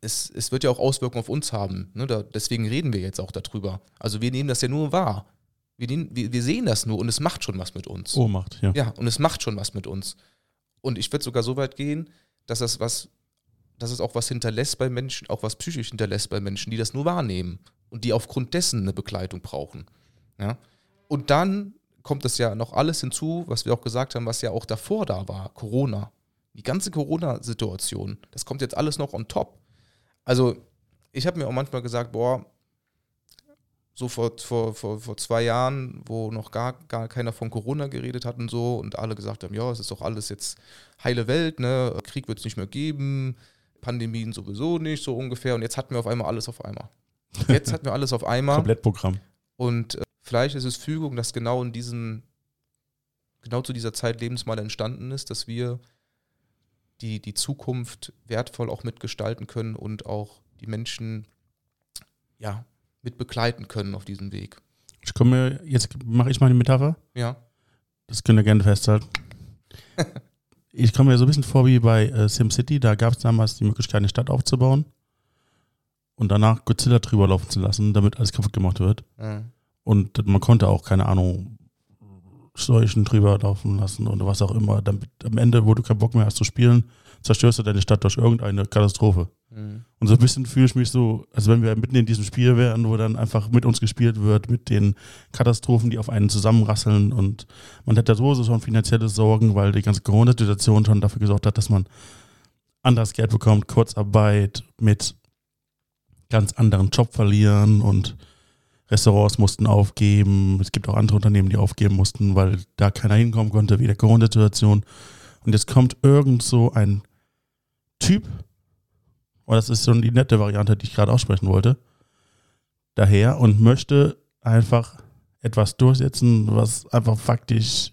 es, es wird ja auch Auswirkungen auf uns haben. Ne, da, deswegen reden wir jetzt auch darüber. Also wir nehmen das ja nur wahr. Wir, nehmen, wir, wir sehen das nur und es macht schon was mit uns. Ohnmacht, ja. Ja, und es macht schon was mit uns. Und ich würde sogar so weit gehen, dass das was dass es auch was hinterlässt bei Menschen, auch was psychisch hinterlässt bei Menschen, die das nur wahrnehmen und die aufgrund dessen eine Begleitung brauchen. Ja? Und dann kommt es ja noch alles hinzu, was wir auch gesagt haben, was ja auch davor da war, Corona. Die ganze Corona-Situation, das kommt jetzt alles noch on top. Also ich habe mir auch manchmal gesagt, boah, so vor, vor, vor, vor zwei Jahren, wo noch gar, gar keiner von Corona geredet hat und so und alle gesagt haben, ja, es ist doch alles jetzt heile Welt, ne? Krieg wird es nicht mehr geben, Pandemien sowieso nicht, so ungefähr. Und jetzt hatten wir auf einmal alles auf einmal. Jetzt hatten wir alles auf einmal. Komplettprogramm. Und äh, vielleicht ist es Fügung, dass genau in diesen, genau zu dieser Zeit Lebensmal entstanden ist, dass wir die, die Zukunft wertvoll auch mitgestalten können und auch die Menschen ja, mit begleiten können auf diesem Weg. Ich komme, jetzt mache ich mal eine Metapher. Ja. Das könnt ihr gerne festhalten. ich komme mir so ein bisschen vor wie bei äh, SimCity. Da gab es damals die Möglichkeit, eine Stadt aufzubauen und danach Godzilla drüber laufen zu lassen, damit alles kaputt gemacht wird. Ja. Und man konnte auch, keine Ahnung, Seuchen drüber laufen lassen oder was auch immer. Damit am Ende, wo du keinen Bock mehr hast zu spielen, zerstörst du deine Stadt durch irgendeine Katastrophe. Mhm. Und so ein bisschen fühle ich mich so, als wenn wir mitten in diesem Spiel wären, wo dann einfach mit uns gespielt wird, mit den Katastrophen, die auf einen zusammenrasseln. Und man hätte sowieso schon finanzielle Sorgen, weil die ganze Corona-Situation schon dafür gesorgt hat, dass man anderes Geld bekommt, Kurzarbeit mit ganz anderen Job verlieren und Restaurants mussten aufgeben. Es gibt auch andere Unternehmen, die aufgeben mussten, weil da keiner hinkommen konnte, wie der Corona-Situation. Und jetzt kommt irgend so ein Typ, und das ist so die nette Variante, die ich gerade aussprechen wollte, daher und möchte einfach etwas durchsetzen, was einfach faktisch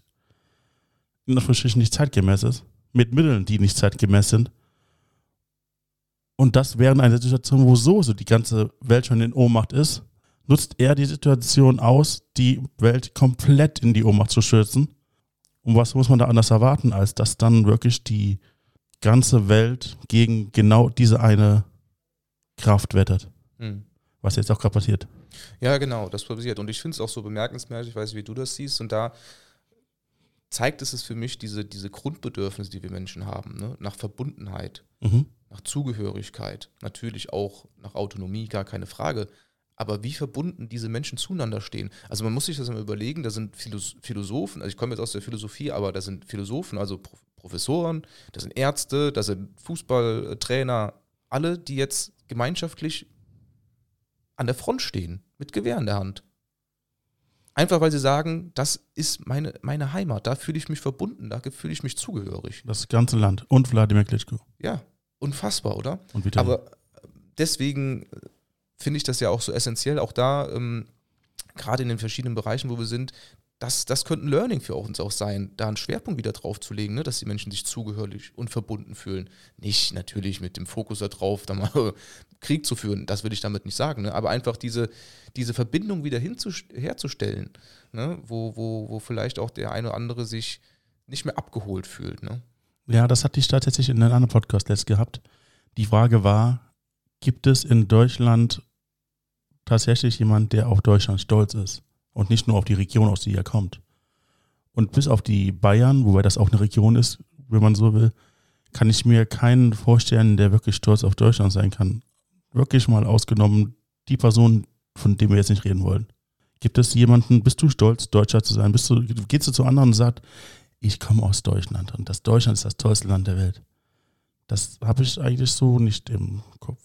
in Anführungsstrichen nicht zeitgemäß ist, mit Mitteln, die nicht zeitgemäß sind. Und das während einer Situation, wo so, so die ganze Welt schon in Ohnmacht ist, nutzt er die Situation aus, die Welt komplett in die Ohnmacht zu stürzen. Und was muss man da anders erwarten, als dass dann wirklich die ganze Welt gegen genau diese eine Kraft wettert? Mhm. Was jetzt auch gerade passiert. Ja, genau, das passiert. Und ich finde es auch so bemerkenswert, ich weiß wie du das siehst, und da zeigt es es für mich diese, diese Grundbedürfnisse, die wir Menschen haben, ne? nach Verbundenheit, Mhm. Nach Zugehörigkeit, natürlich auch nach Autonomie, gar keine Frage. Aber wie verbunden diese Menschen zueinander stehen. Also man muss sich das mal überlegen, da sind Philos Philosophen, also ich komme jetzt aus der Philosophie, aber da sind Philosophen, also Pro Professoren, da sind Ärzte, da sind Fußballtrainer, alle, die jetzt gemeinschaftlich an der Front stehen, mit Gewehr in der Hand. Einfach weil sie sagen, das ist meine, meine Heimat, da fühle ich mich verbunden, da fühle ich mich zugehörig. Das ganze Land und Wladimir Klitschko. Ja, unfassbar, oder? Aber äh, deswegen äh, finde ich das ja auch so essentiell, auch da, ähm, gerade in den verschiedenen Bereichen, wo wir sind, das, das könnte ein Learning für uns auch sein, da einen Schwerpunkt wieder drauf zu legen, ne, dass die Menschen sich zugehörig und verbunden fühlen. Nicht natürlich mit dem Fokus darauf, da mal Krieg zu führen, das will ich damit nicht sagen, ne, aber einfach diese, diese Verbindung wieder herzustellen, ne, wo, wo, wo vielleicht auch der eine oder andere sich nicht mehr abgeholt fühlt. Ne? Ja, das hatte ich tatsächlich in einem anderen Podcast letzt gehabt. Die Frage war, gibt es in Deutschland tatsächlich jemand, der auf Deutschland stolz ist und nicht nur auf die Region, aus der er kommt? Und bis auf die Bayern, wobei das auch eine Region ist, wenn man so will, kann ich mir keinen vorstellen, der wirklich stolz auf Deutschland sein kann. Wirklich mal ausgenommen die Person, von dem wir jetzt nicht reden wollen. Gibt es jemanden, bist du stolz, Deutscher zu sein? Bist du, gehst du zu anderen und sagst, ich komme aus Deutschland und das Deutschland ist das tollste Land der Welt. Das habe ich eigentlich so nicht im Kopf.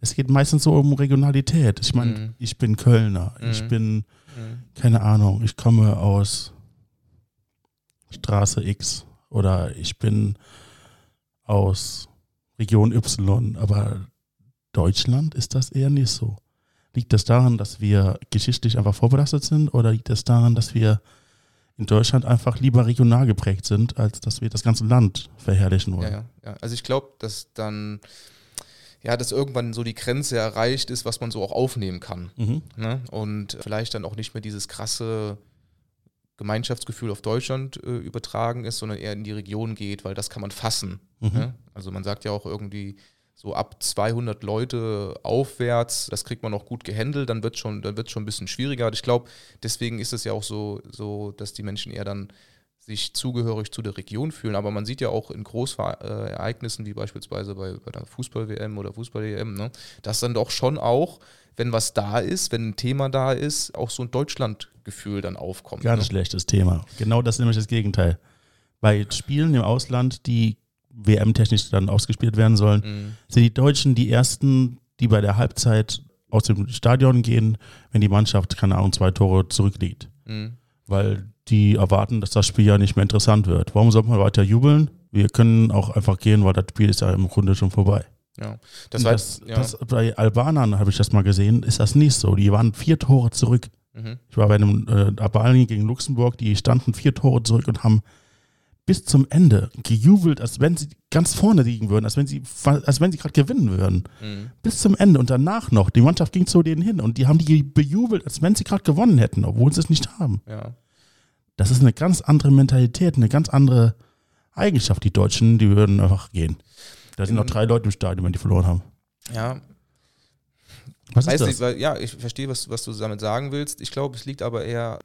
Es geht meistens so um Regionalität. Ich meine, Mhm. ich bin Kölner, ich Mhm. bin, Mhm. keine Ahnung, ich komme aus Straße X oder ich bin aus Region Y, aber Deutschland ist das eher nicht so. Liegt das daran, dass wir geschichtlich einfach vorbelastet sind oder liegt es daran, dass wir in Deutschland einfach lieber regional geprägt sind, als dass wir das ganze Land verherrlichen wollen? ja, ja. Also ich glaube, dass dann, ja, dass irgendwann so die Grenze erreicht ist, was man so auch aufnehmen kann. Mhm. Ne? Und vielleicht dann auch nicht mehr dieses krasse Gemeinschaftsgefühl auf Deutschland äh, übertragen ist, sondern eher in die Region geht, weil das kann man fassen. Mhm. Ne? Also man sagt ja auch irgendwie so ab 200 Leute aufwärts, das kriegt man auch gut gehandelt, dann wird schon, dann wird schon ein bisschen schwieriger. Ich glaube, deswegen ist es ja auch so, so, dass die Menschen eher dann sich zugehörig zu der Region fühlen. Aber man sieht ja auch in Großereignissen, wie beispielsweise bei, bei der Fußball-WM oder Fußball-EM, ne, dass dann doch schon auch, wenn was da ist, wenn ein Thema da ist, auch so ein Deutschland-Gefühl dann aufkommt. Ganz ne? schlechtes Thema. Genau das ist nämlich das Gegenteil. Bei Spielen im Ausland, die WM-technisch dann ausgespielt werden sollen, Mhm. sind die Deutschen die ersten, die bei der Halbzeit aus dem Stadion gehen, wenn die Mannschaft, keine Ahnung, zwei Tore zurückliegt. Mhm. Weil die erwarten, dass das Spiel ja nicht mehr interessant wird. Warum sollte man weiter jubeln? Wir können auch einfach gehen, weil das Spiel ist ja im Grunde schon vorbei. Ja, Das, war das, ja. das, bei Albanern habe ich das mal gesehen, ist das nicht so. Die waren vier Tore zurück. mhm. Ich war bei einem äh, Albanien gegen Luxemburg, die standen vier Tore zurück und haben bis zum Ende gejubelt, als wenn sie ganz vorne liegen würden, als wenn sie, als wenn sie gerade gewinnen würden. Mhm. Bis zum Ende und danach noch. Die Mannschaft ging zu denen hin und die haben die bejubelt, als wenn sie gerade gewonnen hätten, obwohl sie es nicht haben. ja. Das ist eine ganz andere Mentalität, eine ganz andere Eigenschaft. Die Deutschen, die würden einfach gehen. Da sind In- noch drei Leute im Stadion, wenn die verloren haben. ja, Was Weiß ist das? nicht, ja, ich verstehe, was, was du damit sagen willst. Ich glaube, es liegt aber eher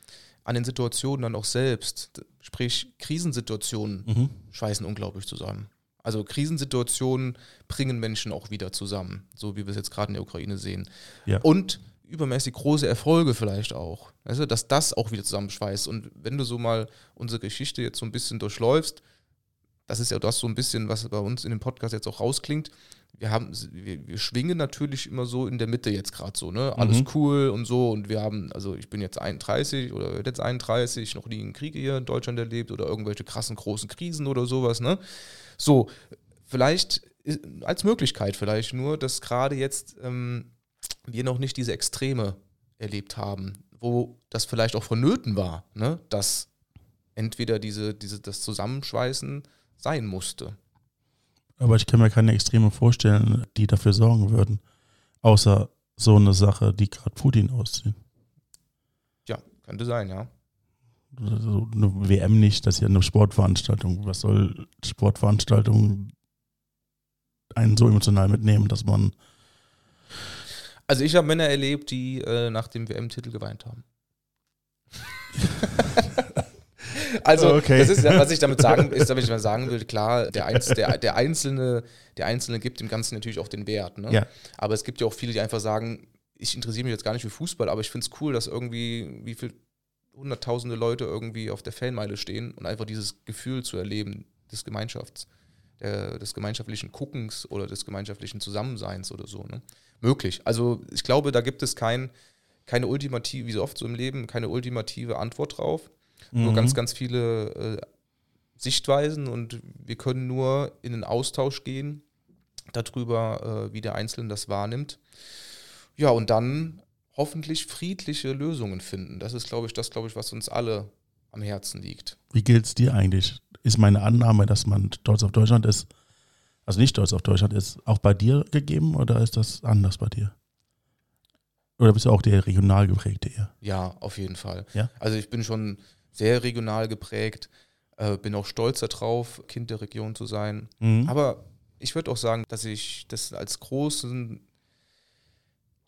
an den Situationen dann auch selbst. Sprich, Krisensituationen Mhm. schweißen unglaublich zusammen. Also Krisensituationen bringen Menschen auch wieder zusammen, so wie wir es jetzt gerade in der Ukraine sehen. Ja. Und übermäßig große Erfolge vielleicht auch. Du, dass das auch wieder zusammenschweißt. Und wenn du so mal unsere Geschichte jetzt so ein bisschen durchläufst, das ist ja das so ein bisschen, was bei uns in dem Podcast jetzt auch rausklingt. Wir haben, wir, wir schwingen natürlich immer so in der Mitte jetzt gerade so, ne? Alles Mhm. cool und so. Und wir haben, also ich bin jetzt 31 oder jetzt 31, noch nie einen Krieg hier in Deutschland erlebt oder irgendwelche krassen großen Krisen oder sowas, ne? So, vielleicht als Möglichkeit vielleicht nur, dass gerade jetzt ähm, wir noch nicht diese Extreme erlebt haben, wo das vielleicht auch vonnöten war, ne? dass entweder diese, diese, das Zusammenschweißen sein musste. Aber ich kann mir keine Extreme vorstellen, die dafür sorgen würden. Außer so eine Sache, die gerade Putin auszieht. Ja, könnte sein, ja. So eine WM nicht, das ist ja eine Sportveranstaltung. Was soll Sportveranstaltung einen so emotional mitnehmen, dass man. Also ich habe Männer erlebt, die äh, nach dem WM-Titel geweint haben. also Okay. das ist ja, was ich damit sagen, ist, damit ich mal sagen will, klar, der, Einz, der, der Einzelne, der Einzelne gibt dem Ganzen natürlich auch den Wert. Ne? Ja. Aber es gibt ja auch viele, die einfach sagen, ich interessiere mich jetzt gar nicht für Fußball, aber ich finde es cool, dass irgendwie, wie viel hunderttausende Leute irgendwie auf der Fanmeile stehen und einfach dieses Gefühl zu erleben des Gemeinschafts, der, des gemeinschaftlichen Guckens oder des gemeinschaftlichen Zusammenseins oder so. Ne? Möglich. Also ich glaube, da gibt es kein, keine ultimative, wie so oft so im Leben, keine ultimative Antwort drauf. Nur Mhm. ganz, ganz viele äh, Sichtweisen und wir können nur in den Austausch gehen darüber, äh, wie der Einzelne das wahrnimmt. Ja, und dann hoffentlich friedliche Lösungen finden. Das ist, glaube ich, das, glaube ich, was uns alle am Herzen liegt. Wie gilt es dir eigentlich? Ist meine Annahme, dass man stolz auf Deutschland ist, also nicht stolz auf Deutschland ist, auch bei dir gegeben oder ist das anders bei dir? Oder bist du auch der regional geprägte eher? Ja, auf jeden Fall. Ja? Also ich bin schon sehr regional geprägt, äh, bin auch stolz darauf, Kind der Region zu sein. Mhm. Aber ich würde auch sagen, dass ich das als großen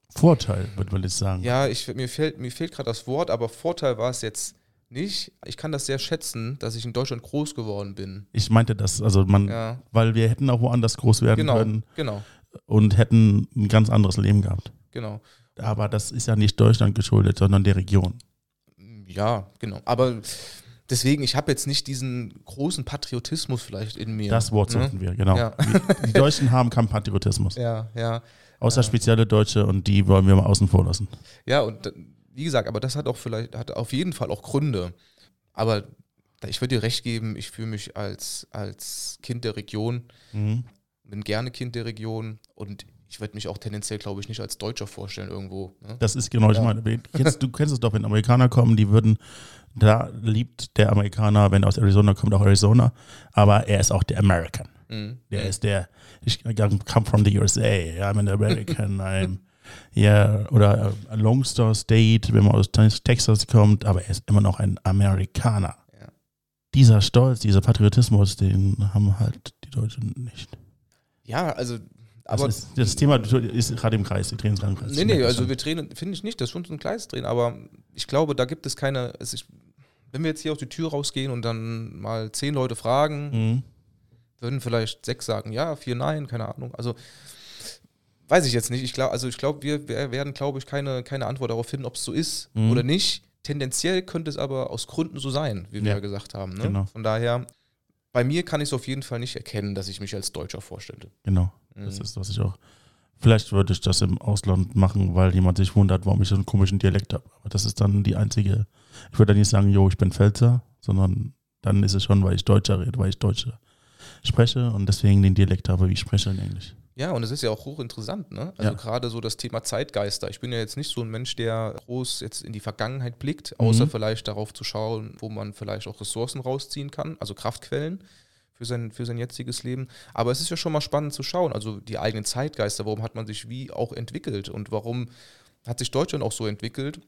Vorteil, würde man jetzt sagen. Ja, ich, mir fehlt, mir fehlt gerade das Wort, aber Vorteil war es jetzt nicht. Ich kann das sehr schätzen, dass ich in Deutschland groß geworden bin. Ich meinte das, also man, Ja, weil wir hätten auch woanders groß werden genau, können genau, und hätten ein ganz anderes Leben gehabt. genau. Aber das ist ja nicht Deutschland geschuldet, sondern der Region. Ja, genau. Aber deswegen, ich habe jetzt nicht diesen großen Patriotismus vielleicht in mir. Das Wort ne? suchten wir, genau. Ja. Die, die Deutschen haben keinen Patriotismus. Ja, ja. Außer Ja. spezielle Deutsche und die wollen wir mal außen vor lassen. Ja, und äh, wie gesagt, aber das hat auch vielleicht, hat auf jeden Fall auch Gründe. Aber ich würde dir recht geben, ich fühle mich als, als Kind der Region, Mhm. bin gerne Kind der Region und ich würde mich auch tendenziell, glaube ich, nicht als Deutscher vorstellen irgendwo. Ne? Das ist genau, ich Ja. meine, wen- kennst, du kennst es doch, wenn Amerikaner kommen, die würden, da liebt der Amerikaner, wenn er aus Arizona kommt, auch Arizona, aber er ist auch der American. Mhm. Der ist der, ich come from the USA, I'm an American, I'm, ja, oder äh, Lone Star State, wenn man aus Tex- Texas kommt, aber er ist immer noch ein Amerikaner. Ja. Dieser Stolz, dieser Patriotismus, den haben halt die Deutschen nicht. Ja, also, Das, aber. ist, das Thema ist gerade im Kreis, die drehen es gerade im Kreis. Nee, nee, also wir drehen, finde ich nicht, das ist schon so ein kleines Drehen, aber ich glaube, da gibt es keine. Es ist, wenn wir jetzt hier aus die Tür rausgehen und dann mal zehn Leute fragen, Mhm. würden vielleicht sechs sagen, ja, vier nein, keine Ahnung. Also weiß ich jetzt nicht. Ich glaube, also ich glaube, wir, wir werden, glaube ich, keine, keine Antwort darauf finden, ob es so ist Mhm. oder nicht. Tendenziell könnte es aber aus Gründen so sein, wie wir Ja. ja gesagt haben. Ne? Genau. Von daher, bei mir kann ich es auf jeden Fall nicht erkennen, dass ich mich als Deutscher vorstelle. Genau. Das Mhm. ist, was ich auch Vielleicht würde ich das im Ausland machen, weil jemand sich wundert, warum ich so einen komischen Dialekt habe. Aber das ist dann die einzige. Ich würde dann nicht sagen, jo, ich bin Pfälzer, sondern dann ist es schon, weil ich Deutscher rede, weil ich Deutsche spreche und deswegen den Dialekt habe, wie ich spreche in Englisch. Ja, und es ist ja auch hochinteressant, ne? Also Ja. gerade so das Thema Zeitgeister. Ich bin ja jetzt nicht so ein Mensch, der groß jetzt in die Vergangenheit blickt, außer Mhm. vielleicht darauf zu schauen, wo man vielleicht auch Ressourcen rausziehen kann, also Kraftquellen für sein, für sein jetziges Leben. Aber es ist ja schon mal spannend zu schauen, also die eigenen Zeitgeister, warum hat man sich wie auch entwickelt und warum hat sich Deutschland auch so entwickelt.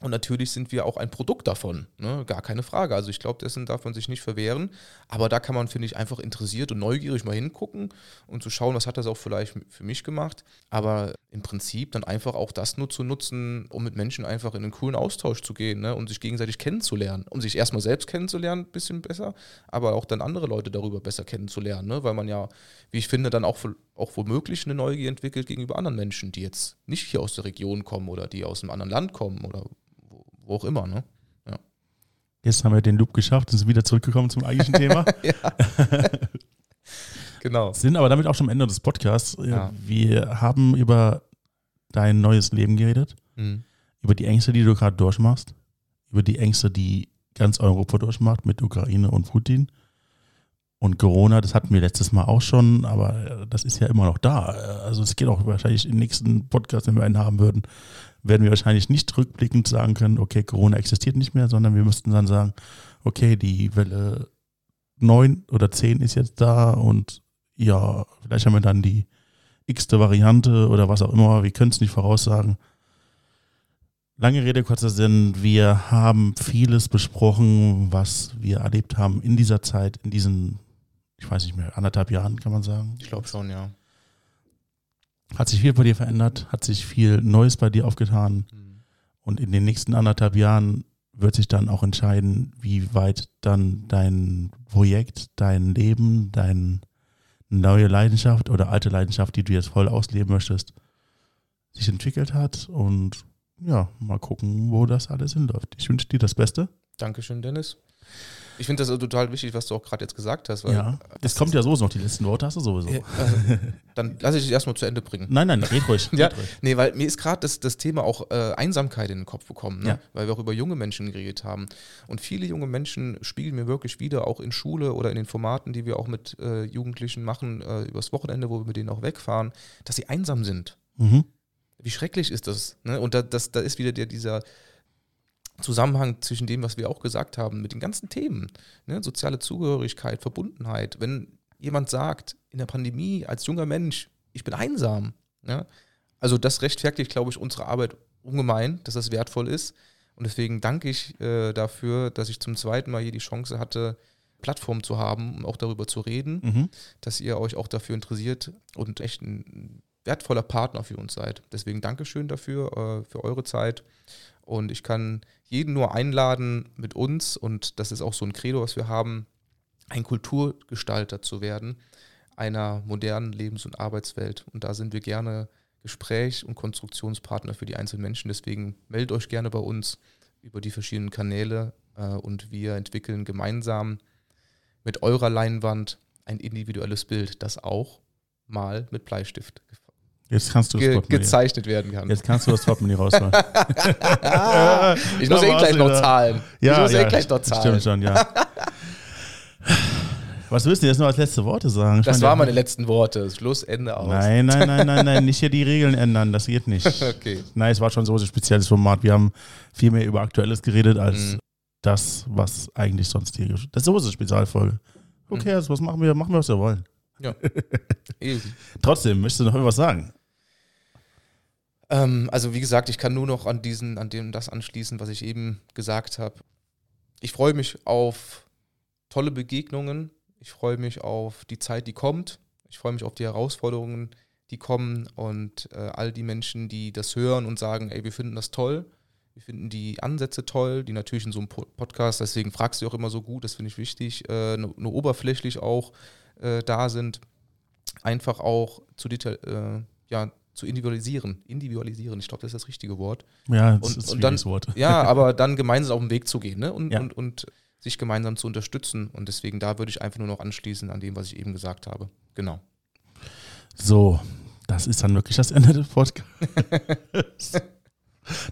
Und natürlich sind wir auch ein Produkt davon, ne? gar keine Frage. Also ich glaube, dessen darf man sich nicht verwehren. Aber da kann man, finde ich, einfach interessiert und neugierig mal hingucken und zu schauen, was hat das auch vielleicht für mich gemacht. Aber im Prinzip dann einfach auch das nur zu nutzen, um mit Menschen einfach in einen coolen Austausch zu gehen ne? und sich gegenseitig kennenzulernen. Um sich erstmal selbst kennenzulernen, ein bisschen besser, aber auch dann andere Leute darüber besser kennenzulernen. Ne? Weil man ja, wie ich finde, dann auch, auch womöglich eine Neugier entwickelt gegenüber anderen Menschen, die jetzt nicht hier aus der Region kommen oder die aus einem anderen Land kommen oder wo, wo auch immer. Ne? Jetzt haben wir den Loop geschafft und sind wieder zurückgekommen zum eigentlichen Thema. Genau. Sind aber damit auch schon am Ende des Podcasts. Ja. Wir haben über dein neues Leben geredet, Mhm. über die Ängste, die du gerade durchmachst, über die Ängste, die ganz Europa durchmacht mit Ukraine und Putin. Und Corona, das hatten wir letztes Mal auch schon, aber äh, das ist ja immer noch da. Also es geht auch wahrscheinlich im nächsten Podcast, wenn wir einen haben würden, werden wir wahrscheinlich nicht rückblickend sagen können, okay, Corona existiert nicht mehr, sondern wir müssten dann sagen, okay, die Welle 9 oder 10 ist jetzt da und ja, vielleicht haben wir dann die x-te Variante oder was auch immer, wir können es nicht voraussagen. Lange Rede, kurzer Sinn, wir haben vieles besprochen, was wir erlebt haben in dieser Zeit, in diesen, ich weiß nicht mehr, anderthalb Jahren, kann man sagen. Ich glaube schon, ja. Hat sich viel bei dir verändert, hat sich viel Neues bei dir aufgetan und in den nächsten anderthalb Jahren wird sich dann auch entscheiden, wie weit dann dein Projekt, dein Leben, deine neue Leidenschaft oder alte Leidenschaft, die du jetzt voll ausleben möchtest, sich entwickelt hat und ja, mal gucken, wo das alles hinläuft. Ich wünsche dir das Beste. Dankeschön, Dennis. Ich finde das also total wichtig, was du auch gerade jetzt gesagt hast. Ja, das es kommt ja so noch, die letzten Worte hast du sowieso. Ja, also, dann lasse ich dich erstmal zu Ende bringen. Nein, nein, red ruhig. Ja, red ruhig. nee, weil mir ist gerade das, das Thema auch äh, Einsamkeit in den Kopf gekommen, ne? Ja. weil wir auch über junge Menschen geredet haben. Und viele junge Menschen spiegeln mir wirklich wieder, auch in Schule oder in den Formaten, die wir auch mit äh, Jugendlichen machen, äh, übers Wochenende, wo wir mit denen auch wegfahren, dass sie einsam sind. Mhm. Wie schrecklich ist das? Ne? Und da, das, da ist wieder der, dieser Zusammenhang zwischen dem, was wir auch gesagt haben, mit den ganzen Themen. Ne? Soziale Zugehörigkeit, Verbundenheit. Wenn jemand sagt, in der Pandemie als junger Mensch, ich bin einsam, ja? also das rechtfertigt, glaube ich, unsere Arbeit ungemein, dass das wertvoll ist. Und deswegen danke ich äh, dafür, dass ich zum zweiten Mal hier die Chance hatte, Plattform zu haben, um auch darüber zu reden Mhm. dass ihr euch auch dafür interessiert und echt ein wertvoller Partner für uns seid. Deswegen Dankeschön dafür, äh, für eure Zeit. Und ich kann jeden nur einladen, mit uns, und das ist auch so ein Credo, was wir haben, ein Kulturgestalter zu werden, einer modernen Lebens- und Arbeitswelt. Und da sind wir gerne Gespräch- und Konstruktionspartner für die einzelnen Menschen. Deswegen meldet euch gerne bei uns über die verschiedenen Kanäle äh, und wir entwickeln gemeinsam mit eurer Leinwand ein individuelles Bild, das auch mal mit Bleistift ge Jetzt kannst du das ge gezeichnet werden kann. Jetzt kannst du das Portemonnaie rausholen. ich muss eh gleich noch zahlen. ich muss eh gleich noch zahlen. Stimmt schon, ja. Was willst du jetzt noch als letzte Worte sagen? Ich Das waren meine letzten Worte. Schluss, Ende aus. Nein, nein, nein, nein, nein, nicht hier die Regeln ändern, das geht nicht. Okay. Nein, es war schon so ein spezielles Format. Wir haben viel mehr über Aktuelles geredet als Mhm. das, was eigentlich sonst hier. Das ist so eine Spezialfolge. Okay, also was machen wir? Machen wir, was wir wollen. Easy. Trotzdem, möchtest du noch irgendwas sagen? Ähm, also wie gesagt, ich kann nur noch an diesen, an dem das anschließen, was ich eben gesagt habe. Ich freue mich auf tolle Begegnungen. Ich freue mich auf die Zeit, die kommt. Ich freue mich auf die Herausforderungen, die kommen und äh, all die Menschen, die das hören und sagen, ey, wir finden das toll. Wir finden die Ansätze toll, die natürlich in so einem Po- Podcast, deswegen fragst du auch immer so gut, das finde ich wichtig, äh, nur, nur oberflächlich auch äh, da sind, einfach auch zu, detail, äh, ja, zu individualisieren. Individualisieren, ich glaube, das ist das richtige Wort. Ja, das Und- ist ein dann- Wort. Ja, aber dann gemeinsam auf den Weg zu gehen ne? und, Ja. und, und sich gemeinsam zu unterstützen. Und deswegen da würde ich einfach nur noch anschließen an dem, was ich eben gesagt habe. Genau. So, Das ist dann wirklich das Ende des Podcasts.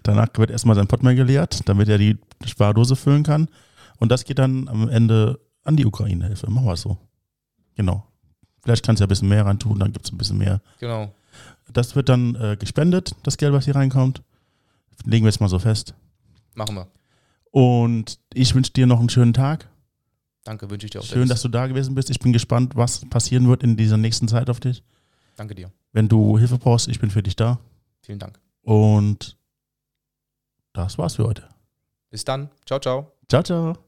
Danach wird erstmal sein Portemonnaie geleert, damit er die Spardose füllen kann. Und das geht dann am Ende an die Ukraine-Hilfe. Machen wir es so. Genau. Vielleicht kannst du ja ein bisschen mehr rein tun, dann gibt es ein bisschen mehr. Genau. Das wird dann äh, gespendet, das Geld, was hier reinkommt. Legen wir jetzt mal so fest. Machen wir. Und ich wünsche dir noch einen schönen Tag. Danke, wünsche ich dir auch. Schön, dass du da gewesen bist. Ich bin gespannt, was passieren wird in dieser nächsten Zeit auf dich. Danke dir. Wenn du Hilfe brauchst, ich bin für dich da. Vielen Dank. Und das war's für heute. Bis dann. Ciao, ciao. Ciao, ciao.